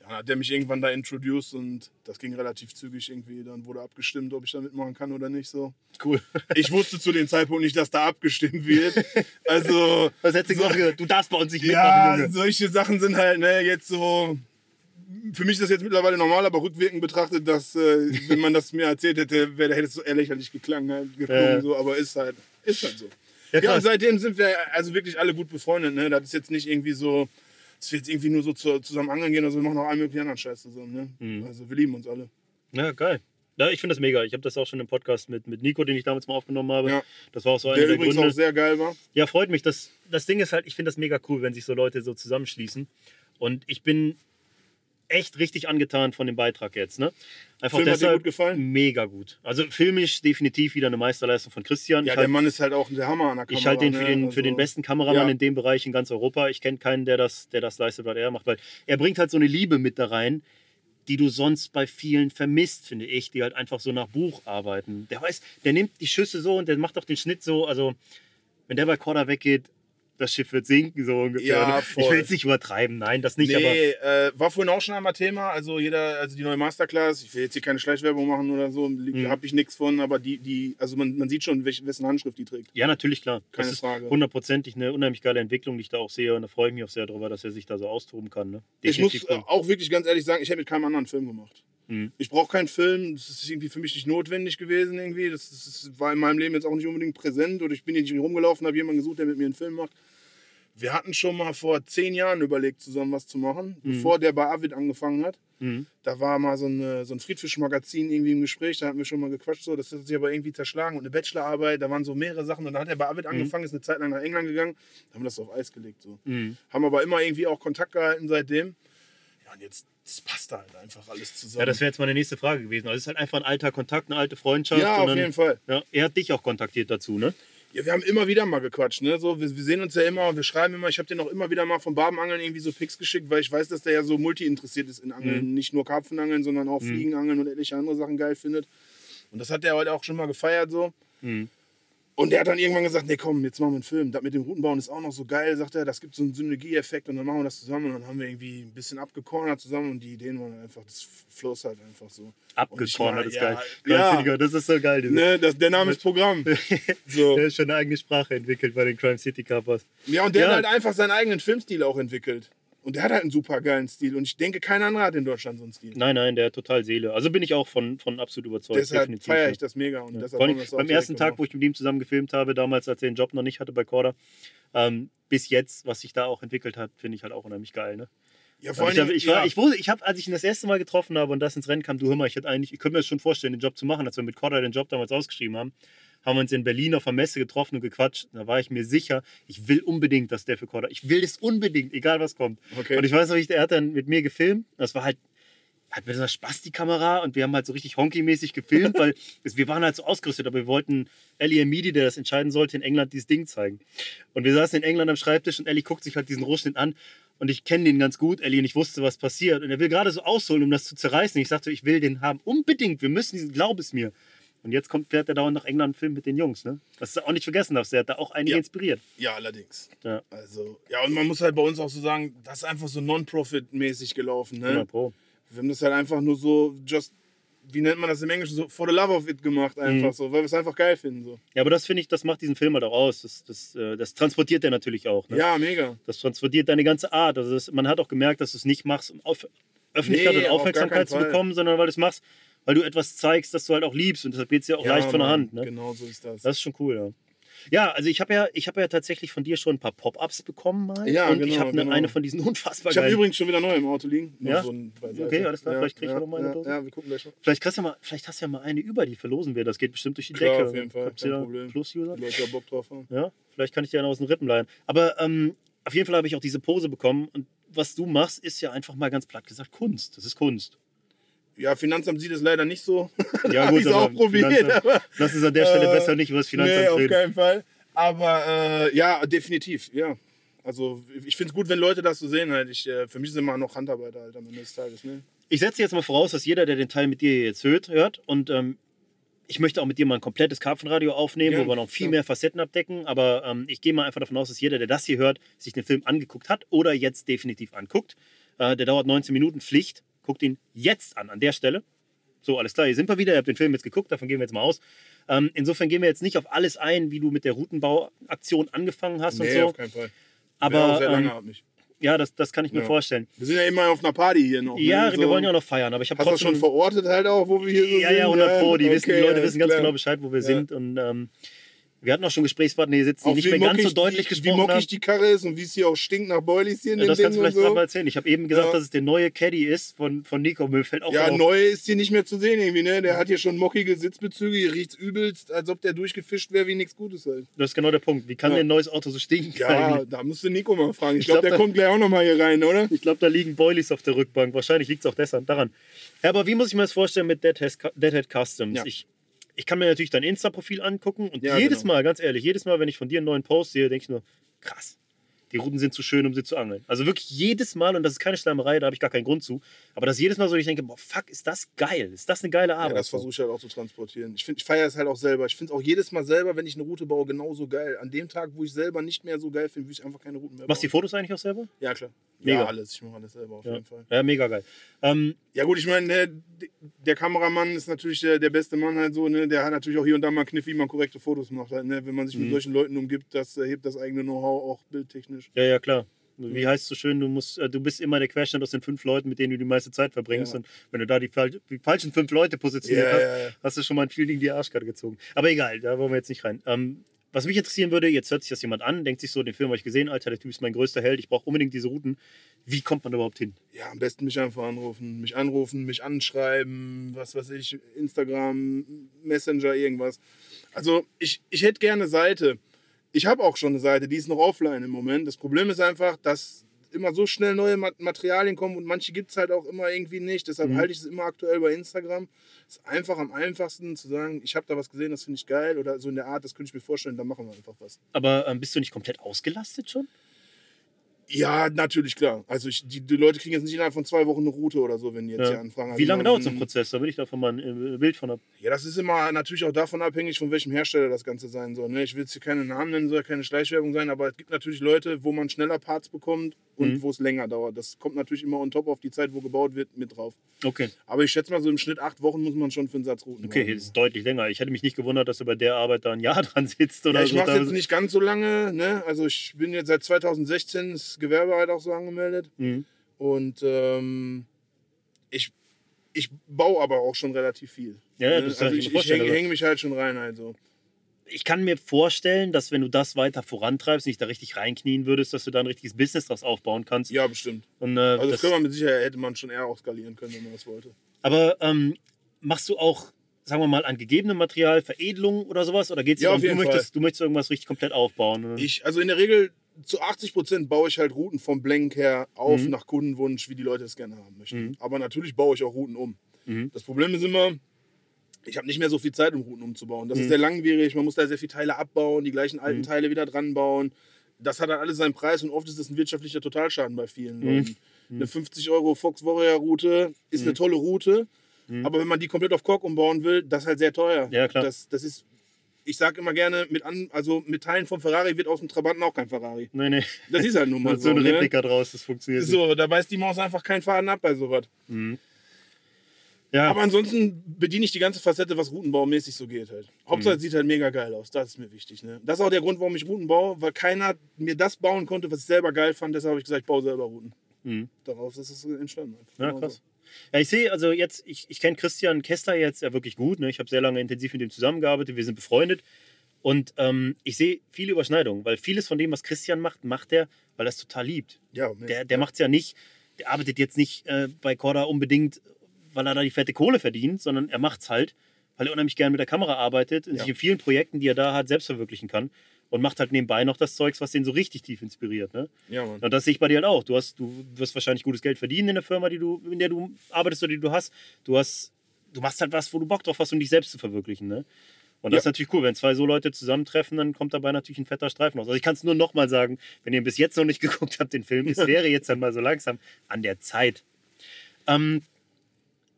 Ja, dann hat der mich irgendwann da introduced und das ging relativ zügig irgendwie, dann wurde abgestimmt, ob ich da mitmachen kann oder nicht so. Cool. Ich wusste zu dem Zeitpunkt nicht, dass da abgestimmt wird. Also, Was hättest du gesagt? Du darfst bei uns nicht ja, mitmachen, Junge. solche Sachen sind halt, ne, jetzt so. Für mich ist das jetzt mittlerweile normal, aber rückwirkend betrachtet, dass, äh, wenn man das mir erzählt hätte, wäre, hätte es so lächerlich geklangen, halt, geklungen, Ja. so, aber ist halt, ist halt so. Ja, Ja, und seitdem sind wir also wirklich alle gut befreundet, ne? Das ist jetzt nicht irgendwie so, dass wir jetzt irgendwie nur so zu, zusammen angeln gehen, also wir machen auch allen möglichen anderen Scheiß zusammen, ne? Mhm. Also wir lieben uns alle. Ja, geil. Ja, ich finde das mega. Ich habe das auch schon im Podcast mit, mit Nico, den ich damals mal aufgenommen habe. Ja. Das war auch so einer Der der übrigens Gründe. auch sehr geil war. Ja, freut mich. Das, das Ding ist halt, ich finde das mega cool, wenn sich so Leute so zusammenschließen. Und ich bin echt richtig angetan von dem Beitrag jetzt. Ne? Einfach Film hat dir deshalb gut gefallen? mega gut. Also filmisch definitiv wieder eine Meisterleistung von Christian. Ja, ich der halt, Mann ist halt auch der Hammer an der Kamera. ich halte den für ne? den, für Also- den besten Kameramann Ja. in dem Bereich in ganz Europa. Ich kenne keinen, der das, der das leistet, was er macht, weil er bringt halt so eine Liebe mit da rein, die du sonst bei vielen vermisst, finde ich, die halt einfach so nach Buch arbeiten. Der weiß, der nimmt die Schüsse so und der macht auch den Schnitt so, also wenn der bei Korda weggeht, das Schiff wird sinken, so ungefähr. Ja, voll. Ich will jetzt nicht übertreiben, nein, das nicht, aber nee, äh, war vorhin auch schon einmal Thema. Also jeder, also die neue Masterclass, ich will jetzt hier keine Schleichwerbung machen oder so, Mhm. habe ich nichts von, aber die, die, also man, man sieht schon, welch, wessen Handschrift die trägt. ja, natürlich, klar. Keine das Frage. hundertprozentig eine unheimlich geile Entwicklung, die ich da auch sehe und da freue ich mich auch sehr darüber, dass er sich da so austoben kann. Ne? Ich muss äh, auch wirklich ganz ehrlich sagen, ich hätte mit keinem anderen Film gemacht. Mhm. Ich brauche keinen Film, das ist irgendwie für mich nicht notwendig gewesen irgendwie. Das, das, war in meinem Leben jetzt auch nicht unbedingt präsent oder ich bin hier nicht rumgelaufen, habe jemanden gesucht, der mit mir einen Film macht. Wir hatten schon mal vor zehn Jahren überlegt, zusammen was zu machen, bevor der bei Avid angefangen hat. Mhm. Da war mal so, eine, so ein Friedfisch-Magazin irgendwie im Gespräch, da hatten wir schon mal gequatscht, so, das hat sich aber irgendwie zerschlagen und eine Bachelorarbeit, da waren so mehrere Sachen und dann hat er bei Avid angefangen, ist eine Zeit lang nach England gegangen, da haben wir das auf Eis gelegt. So. Mhm. Haben aber immer irgendwie auch Kontakt gehalten seitdem. Und jetzt, das passt da halt einfach alles zusammen. Ja, das wäre jetzt meine nächste Frage gewesen. Also es ist halt einfach ein alter Kontakt, eine alte Freundschaft. ja und auf dann, jeden Fall. Ja, er hat dich auch kontaktiert dazu, ne? Ja, wir haben immer wieder mal gequatscht, ne? So, wir, wir sehen uns ja immer, wir schreiben immer. Ich habe den auch immer wieder mal vom Barbenangeln irgendwie so Pics geschickt, weil ich weiß, dass der ja so multi-interessiert ist in Angeln. Nicht nur Karpfenangeln, sondern auch Fliegenangeln und etliche andere Sachen geil findet. Und das hat er heute auch schon mal gefeiert so. Mhm. Und der hat dann irgendwann gesagt, nee komm, jetzt machen wir einen Film. Das mit dem Routenbauen ist auch noch so geil, sagt er. Das gibt so einen Synergieeffekt und dann machen wir das zusammen. Und dann haben wir irgendwie ein bisschen abgekornert zusammen und die Ideen waren einfach, das floss halt einfach so. Abgekornet Und ist ich geil. ja, das ist so geil. Ne, das, der Name ist Programm. So. Der hat schon eine eigene Sprache entwickelt bei den Crime City Carpers. Ja, und der Ja. hat halt einfach seinen eigenen Filmstil auch entwickelt. Und der hat halt einen super geilen Stil. Und ich denke, kein anderer hat in Deutschland so einen Stil. Nein, nein, der hat total Seele. Also bin ich auch von, von absolut überzeugt. Deshalb feiere ich das mega. Und Ja. deshalb Vor allem wir das auch beim ersten Tag, wo ich mit ihm zusammen gefilmt habe, damals, als er den Job noch nicht hatte bei Corda, ähm, bis jetzt, was sich da auch entwickelt hat, finde ich halt auch unheimlich geil. Ne? Ja, vor ich, allem, hab, ich, war, ja. ich, wusste, ich habe, als ich ihn das erste Mal getroffen habe und das ins Rennen kam, du hör mal, ich hätte eigentlich, ich könnte mir das schon vorstellen, den Job zu machen, als wir mit Corda den Job damals ausgeschrieben haben, haben wir uns in Berlin auf der Messe getroffen und gequatscht. Da war ich mir sicher, ich will unbedingt, dass der für Corda, ich will das unbedingt, egal was kommt. Okay. Und ich weiß noch, er hat dann mit mir gefilmt. Das war halt, hat mit so Spaß die Kamera und wir haben halt so richtig honky-mäßig gefilmt, weil es, wir waren halt so ausgerüstet, aber wir wollten Ellie Amidi, der das entscheiden sollte, in England dieses Ding zeigen. Und wir saßen in England am Schreibtisch und Ellie guckt sich halt diesen Rohschnitt an und ich kenne den ganz gut, Ellie, und ich wusste, was passiert. Und er will gerade so ausholen, um das zu zerreißen. Ich sagte, ich will den haben, unbedingt, wir müssen diesen, glaub es mir. Und jetzt kommt, fährt er dauernd nach England und filmt mit den Jungs, ne? Was du auch nicht vergessen darfst, der hat da auch einige Ja. inspiriert. ja, allerdings. Ja. Also, ja, und man muss halt bei uns auch so sagen, das ist einfach so Non-Profit-mäßig gelaufen. 100 Ne? Pro. Wir haben das halt einfach nur so just wie nennt man das im Englischen, so for the love of it gemacht einfach Mhm. so, weil wir es einfach geil finden. So. Ja, aber das finde ich, das macht diesen Film halt auch aus. Das, das, äh, das transportiert er natürlich auch. Ne? Ja, mega. Das transportiert deine ganze Art. Also das, man hat auch gemerkt, dass du es nicht machst, um auf Öffentlichkeit Nee, und auf Aufmerksamkeit keinen zu bekommen, sondern weil du es machst, weil du etwas zeigst, das du halt auch liebst. Und deshalb geht es ja auch ja, leicht von der Hand. Ne? Genau so ist das. Das ist schon cool, ja. Ja, also ich habe ja, ich habe ja tatsächlich von dir schon ein paar Pop-ups bekommen mal. Ja, und ich genau, habe eine, genau. eine von diesen unfassbar ich habe geilen. übrigens schon wieder neu im Auto liegen. Ja? So. Okay, alles klar, vielleicht krieg ich ja, noch mal eine ja, Dose. Ja, wir gucken gleich noch. Vielleicht, kriegst du ja mal, vielleicht hast du ja mal eine über, die verlosen wir. Das geht bestimmt durch die Klar, Decke. auf jeden Fall, Habt kein Problem. Plus-User? Die Leute da Bock drauf haben. Ja, vielleicht kann ich dir einen aus den Rippen leihen. Aber ähm, auf jeden Fall habe ich auch diese Pose bekommen. Und was du machst, ist ja einfach mal ganz platt gesagt Kunst. Das ist Kunst. Ja, Finanzamt sieht es leider nicht so. Ja, Hab ich's auch aber probiert, aber- Lass uns an der Stelle Äh, besser nicht über das Finanzamt nee, auf reden. keinen Fall. Aber äh, ja, definitiv, ja. Also ich finde es gut, wenn Leute das so sehen. Halt. Ich, äh, für mich sind immer noch Handarbeiter halt am Ende des Tages. Ne? Ich setze jetzt mal voraus, dass jeder, der den Teil mit dir jetzt hört, hört und ähm, ich möchte auch mit dir mal ein komplettes Karpfenradio aufnehmen, Gerne, wo wir noch viel ja. mehr Facetten abdecken. Aber ähm, ich gehe mal einfach davon aus, dass jeder, der das hier hört, sich den Film angeguckt hat oder jetzt definitiv anguckt. Äh, der dauert 19 Minuten Pflicht. Guckt ihn jetzt an, an der Stelle. So, alles klar, hier sind wir wieder. Ihr habt den Film jetzt geguckt, davon gehen wir jetzt mal aus. Ähm, insofern gehen wir jetzt nicht auf alles ein, wie du mit der Routenbauaktion angefangen hast Nee, und so. auf keinen Fall. Aber sehr lange ähm, ab mich. ja, das, das kann ich mir Ja. vorstellen. Wir sind ja immer auf einer Party hier noch. Ja, ne? wir wollen ja auch noch feiern, aber ich habe Hast du das trotzdem... schon verortet halt auch, wo wir hier so ja, sind? ja, 100 Pro. Die, wissen, die Okay, Leute wissen ganz klar. genau Bescheid, wo wir Ja. sind. Und ähm, wir hatten auch schon Gesprächspartner hier sitzen, die Auch nicht wie mehr ganz so mockig deutlich die, Wie gesprochen mockig haben. die Karre ist und wie es hier auch stinkt nach Boilies hier in Ja, dem das Ding kannst du vielleicht gerade so. mal erzählen. Ich habe eben gesagt, Ja. dass es der neue Caddy ist von, von Nico Müll. Fällt auch Ja, auf. neu ist hier nicht mehr zu sehen irgendwie, ne? Der hat hier schon mockige Sitzbezüge, hier riecht's übelst, als ob der durchgefischt wäre wie nichts Gutes halt. Das ist genau der Punkt. Wie kann Ja. denn ein neues Auto so stinken? Ja, eigentlich? da musst du Nico mal fragen. Ich Ich glaube, glaub, der da- kommt gleich auch nochmal hier rein, oder? Ich glaube, da liegen Boilies auf der Rückbank. Wahrscheinlich liegt es auch deshalb daran. Ja, aber wie muss ich mir das vorstellen mit Deadhead, Deadhead Customs? Ja. Ich, ich kann mir natürlich dein Insta-Profil angucken und Ja, jedes genau. Mal, ganz ehrlich, jedes Mal, wenn ich von dir einen neuen Post sehe, denke ich nur, krass. Die Routen sind zu schön, um sie zu angeln. Also wirklich jedes Mal, und das ist keine Schleimerei, da habe ich gar keinen Grund zu. Aber das jedes Mal so, ich denke, boah, fuck, ist das geil. Ist das eine geile Ja, Arbeit? das versuche ich halt auch zu transportieren. Ich, find- ich feiere es halt auch selber. Ich finde es auch jedes Mal selber, wenn ich eine Route baue, genauso geil. An dem Tag, wo ich selber nicht mehr so geil finde, will ich einfach keine Routen mehr bauen. Machst du die Fotos eigentlich auch selber? Ja, klar. Mega. Ja, alles. Ich mache alles selber auf Ja. jeden Fall. Ja, mega geil. Ähm, Ja gut, ich meine, der, der Kameramann ist natürlich der, der beste Mann halt so, ne? Der hat natürlich auch hier und da mal einen Kniff, wie man korrekte Fotos macht halt, ne? Wenn man sich mit Mhm. solchen Leuten umgibt, das erhebt das eigene Know-how auch bildtechnisch. Ja, ja, klar. Wie heißt es so schön, du, musst, äh, du bist immer der Querschnitt aus den fünf Leuten, mit denen du die meiste Zeit verbringst. Ja. Und wenn du da die, die falschen fünf Leute positioniert Ja, hast, ja, ja. hast du schon mal in vielen Dingen die Arschkarte gezogen. Aber egal, da wollen wir jetzt nicht rein. Ähm, was mich interessieren würde, jetzt hört sich das jemand an, denkt sich so, den Film habe ich gesehen, Alter, der Typ ist mein größter Held, ich brauche unbedingt diese Routen. Wie kommt man überhaupt hin? Ja, am besten mich einfach anrufen. Mich anrufen, mich anschreiben, was weiß ich, Instagram, Messenger, irgendwas. Also ich, ich hätte gerne Seite. Ich habe auch schon eine Seite, die ist noch offline im Moment. Das Problem ist einfach, dass immer so schnell neue Ma- Materialien kommen und manche gibt es halt auch immer irgendwie nicht. Deshalb Mhm. halte ich es immer aktuell bei Instagram. ist einfach am einfachsten zu sagen, ich habe da was gesehen, das finde ich geil oder so in der Art, das könnte ich mir vorstellen, dann machen wir einfach was. Aber ähm, bist du nicht komplett ausgelastet schon? Ja, natürlich, klar. Also ich, die, die Leute kriegen jetzt nicht innerhalb von zwei Wochen eine Route oder so, wenn die jetzt Ja. hier anfangen. Wie Also lange dauert so ein Prozess? Da will ich davon mal ein äh, Bild von haben. Ja, das ist immer natürlich auch davon abhängig, von welchem Hersteller das Ganze sein soll. Ne? Ich will jetzt hier keine Namen nennen, soll keine Schleichwerbung sein, aber es gibt natürlich Leute, wo man schneller Parts bekommt und Mhm. wo es länger dauert. Das kommt natürlich immer on top auf die Zeit, wo gebaut wird, mit drauf. Okay, Aber ich schätze mal, so im Schnitt acht Wochen muss man schon für einen Satz Routen okay, das ist deutlich länger. Ich hätte mich nicht gewundert, dass du bei der Arbeit da ein Jahr dran sitzt oder Ja, ich so. mache Da- jetzt nicht ganz so lange. Ne? Also ich bin jetzt seit 2016 das Gewerbe halt auch so angemeldet. Mhm. Und ähm, ich, ich baue aber auch schon relativ viel. Ja, ja, Ne? das kann also ich ich, ich hänge häng mich halt schon rein. Also. ich kann mir vorstellen, dass wenn du das weiter vorantreibst, nicht da richtig reinknien würdest, dass du da ein richtiges Business draus aufbauen kannst. Ja, bestimmt. Und, äh, Also das, das, können wir mit Sicherheit, hätte man schon eher auch skalieren können, wenn man das wollte. aber ähm, machst du auch, sagen wir mal, an gegebenem Material Veredelung oder sowas? Oder geht's Ja, dir auf darum, du möchtest, du möchtest irgendwas richtig komplett aufbauen? oder? Ich, also in der Regel zu 80 Prozent baue ich halt Routen vom Blank her auf Mhm. nach Kundenwunsch, wie die Leute es gerne haben möchten. Mhm. Aber natürlich baue ich auch Routen um. Mhm. Das Problem ist immer, ich habe nicht mehr so viel Zeit, um Routen umzubauen. Das Mhm. ist sehr langwierig, man muss da sehr viele Teile abbauen, die gleichen alten Mhm. Teile wieder dran bauen. Das hat dann alles seinen Preis und oft ist das ein wirtschaftlicher Totalschaden bei vielen Mhm. Leuten. Eine 50 Euro Fox Warrior Route ist eine Mhm. tolle Route, Mhm. aber wenn man die komplett auf Kork umbauen will, das ist halt sehr teuer. Ja, klar. Das, das ist, ich sage immer gerne, mit, an, also mit Teilen vom Ferrari wird aus dem Trabanten auch kein Ferrari. nee, nee. Das ist halt nun mal so, so. eine ne? Replika draus, das funktioniert nicht. So, da beißt die Maus einfach keinen Faden ab bei sowas. Mhm. Ja, Aber ansonsten bediene ich die ganze Facette, was Routenbaumäßig so geht halt. Hauptsache es sieht halt mega geil aus. Das ist mir wichtig. Ne? Das ist auch der Grund, warum ich Routen baue, weil keiner mir das bauen konnte, was ich selber geil fand. Deshalb habe ich gesagt, ich baue selber Routen. Mhm. Daraus ist es entstanden. Halt. Ja, Genau krass. Ja, ich sehe, also jetzt, ich, ich kenne Christian Kester jetzt ja wirklich gut. Ne? Ich habe sehr lange intensiv mit ihm zusammengearbeitet. Wir sind befreundet. Und ähm, ich sehe viele Überschneidungen, weil vieles von dem, was Christian macht, macht er, weil er es total liebt. Ja, Der, der macht es ja nicht, der arbeitet jetzt nicht äh, bei Korda unbedingt, weil er da die fette Kohle verdient, sondern er macht es halt, weil er unheimlich gerne mit der Kamera arbeitet und Ja. sich in vielen Projekten, die er da hat, selbst verwirklichen kann. Und macht halt nebenbei noch das Zeugs, was den so richtig tief inspiriert. Ne? ja, Mann. Und das sehe ich bei dir halt auch. Du, hast, du wirst wahrscheinlich gutes Geld verdienen in der Firma, die du, in der du arbeitest oder die du hast. Du hast, du machst halt was, wo du Bock drauf hast, um dich selbst zu verwirklichen. Ne? Und das Ja. ist natürlich cool. Wenn zwei so Leute zusammentreffen, dann kommt dabei natürlich ein fetter Streifen raus. Also ich kann es nur noch mal sagen, wenn ihr bis jetzt noch nicht geguckt habt, den Film, es wäre jetzt dann mal so langsam an der Zeit. Ähm,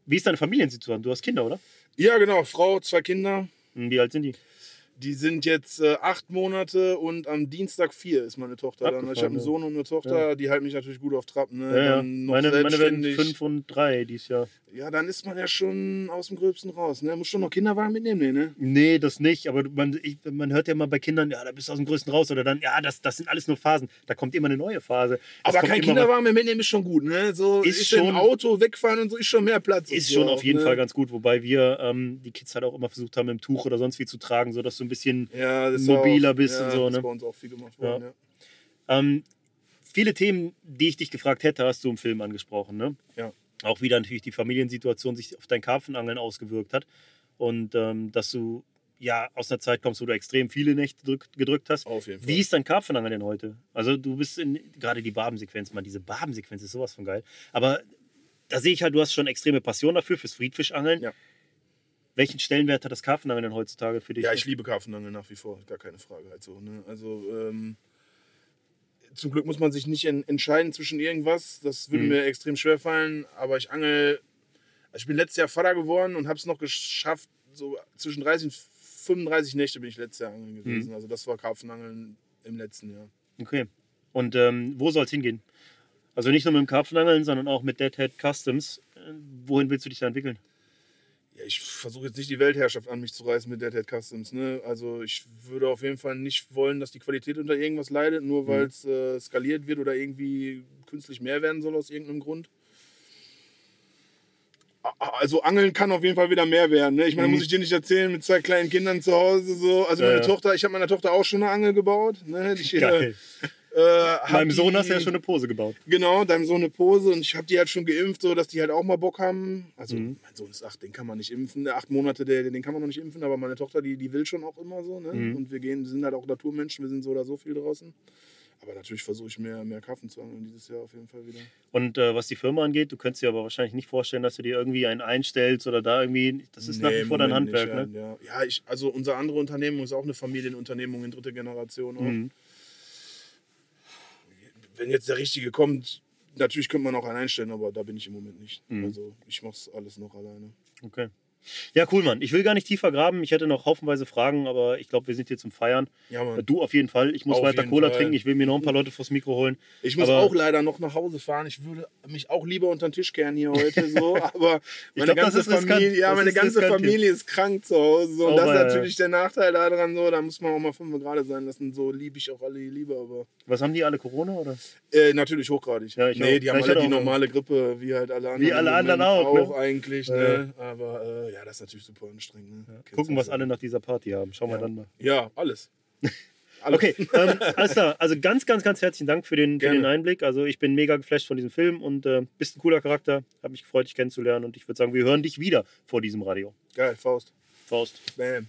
wie ist deine Familiensituation? Du hast Kinder, oder? Ja, genau. Frau, zwei Kinder. Hm, Wie alt sind die? Die sind jetzt äh, acht Monate und am Dienstag vier ist meine Tochter dann. Ich habe einen ja. Sohn und eine Tochter, die halten mich natürlich gut auf Trab. Ne? Ja, ja. Meine, meine werden fünf und drei dieses Jahr. Ja, dann ist man ja schon aus dem Gröbsten raus. Ne? Muss schon noch Kinderwagen mitnehmen, nee, ne? Nee, das nicht. Aber man, ich, man hört ja immer bei Kindern, ja, da bist du aus dem Größten raus. Oder dann, ja, das, das sind alles nur Phasen. Da kommt immer eine neue Phase. Es Aber kein Kinderwagen mehr mitnehmen ist schon gut, ne? So Ist ist, schon- im Auto wegfahren und so ist schon mehr Platz. Ist und schon so auf jeden ne? Fall ganz gut. Wobei wir ähm, die Kids halt auch immer versucht haben, im Tuch oder sonst wie zu tragen, sodass du ein bisschen ja, mobiler auch, bist ja, und so, Das ne? bei uns auch viel gemacht worden, Ja. Ähm, viele Themen, die ich dich gefragt hätte, hast du im Film angesprochen. Ne? Ja. Auch wie dann natürlich die Familiensituation sich auf dein Karpfenangeln ausgewirkt hat. Und ähm, dass du ja aus einer Zeit kommst, wo du extrem viele Nächte drück, gedrückt hast. Auf jeden Fall. Wie ist dein Karpfenangeln denn heute? Also du bist in, gerade die Barbensequenz, man, diese Barbensequenz ist sowas von geil. Aber da sehe ich halt, du hast schon extreme Passion dafür, fürs Friedfischangeln. Ja. Welchen Stellenwert hat das Karpfenangeln denn heutzutage für dich? Ja, ich liebe Karpfenangeln nach wie vor, gar keine Frage. Halt so, ne? Also ähm, zum Glück muss man sich nicht en entscheiden zwischen irgendwas. Das würde Mhm. mir extrem schwer fallen. Aber ich angel. Also ich bin letztes Jahr Vater geworden und habe es noch geschafft. So zwischen 30 und 35 Nächte bin ich letztes Jahr angeln gewesen. Mhm. Also das war Karpfenangeln im letzten Jahr. Okay. Und ähm, wo soll es hingehen? Also nicht nur mit dem Karpfenangeln, sondern auch mit Deadhead Customs. Äh, wohin willst du dich da entwickeln? Ja, ich versuche jetzt nicht die Weltherrschaft an mich zu reißen mit Dead Head Customs. Ne? Also ich würde auf jeden Fall nicht wollen, dass die Qualität unter irgendwas leidet, nur weil es äh, skaliert wird oder irgendwie künstlich mehr werden soll aus irgendeinem Grund. Also Angeln kann auf jeden Fall wieder mehr werden. Ne? Ich meine, Mhm. muss ich dir nicht erzählen, mit zwei kleinen Kindern zu Hause so. Also Ja, meine ja. Tochter, ich habe meiner Tochter auch schon eine Angel gebaut. Ne? Ich, äh. Äh, Meinem Sohn die- hast du ja schon eine Pose gebaut. Genau, deinem Sohn eine Pose und ich habe die halt schon geimpft, so dass die halt auch mal Bock haben. Also Mhm. mein Sohn ist acht, den kann man nicht impfen. Der acht Monate, der, den kann man noch nicht impfen, aber meine Tochter, die, die will schon auch immer so. Ne? Mhm. Und wir gehen, sind halt auch Naturmenschen, wir sind so oder so viel draußen. Aber natürlich versuche ich mehr, mehr Karpfen zu angeln dieses Jahr auf jeden Fall wieder. Und äh, was die Firma angeht, du könntest dir aber wahrscheinlich nicht vorstellen, dass du dir irgendwie einen einstellst oder da irgendwie. Das ist nach Nee, wie im vor dein Handwerk, nicht, ne? Ja, ja. ja ich, also unsere andere Unternehmung ist auch eine Familienunternehmung in dritter Generation. Mhm. Wenn jetzt der Richtige kommt, natürlich könnte man auch einen einstellen, aber da bin ich im Moment nicht. Mhm. Also ich mache es alles noch alleine. Okay. Ja, cool, Mann. Ich will gar nicht tiefer graben. Ich hätte noch haufenweise Fragen, aber ich glaube, wir sind hier zum Feiern. Ja, Mann. Du auf jeden Fall. Ich muss Auf weiter Cola Fall. trinken. Ich will mir noch ein paar Leute vors Mikro holen. Ich muss Aber- auch leider noch nach Hause fahren. Ich würde mich auch lieber unter den Tisch kehren hier heute so, aber Ich meine glaub, das ganze. Familie, ja, meine ist ganze. Familie ist krank zu Hause so. und Oh, das ist ja, ja. natürlich der Nachteil daran so, da muss man auch mal fünf gerade sein lassen, so liebe ich auch alle lieber, aber Was haben die alle Corona oder? äh, natürlich hochgradig. Ja, nee, auch. die haben alle die normale Grippe, wie halt alle anderen. Wie alle anderen auch, ne? Auch eigentlich, Ja. ne? Aber äh, ja, das ist natürlich super anstrengend. Ne? Kennst Gucken, was so. alle nach dieser Party haben. Schauen wir Ja. dann mal. Ja, alles. alles. Okay, ähm, alles klar. Also ganz, ganz, ganz herzlichen Dank für den, für den Einblick. Also ich bin mega geflasht von diesem Film und äh, bist ein cooler Charakter. Habe mich gefreut, dich kennenzulernen und ich würde sagen, wir hören dich wieder vor diesem Radio. Geil, Faust. Faust. Bam.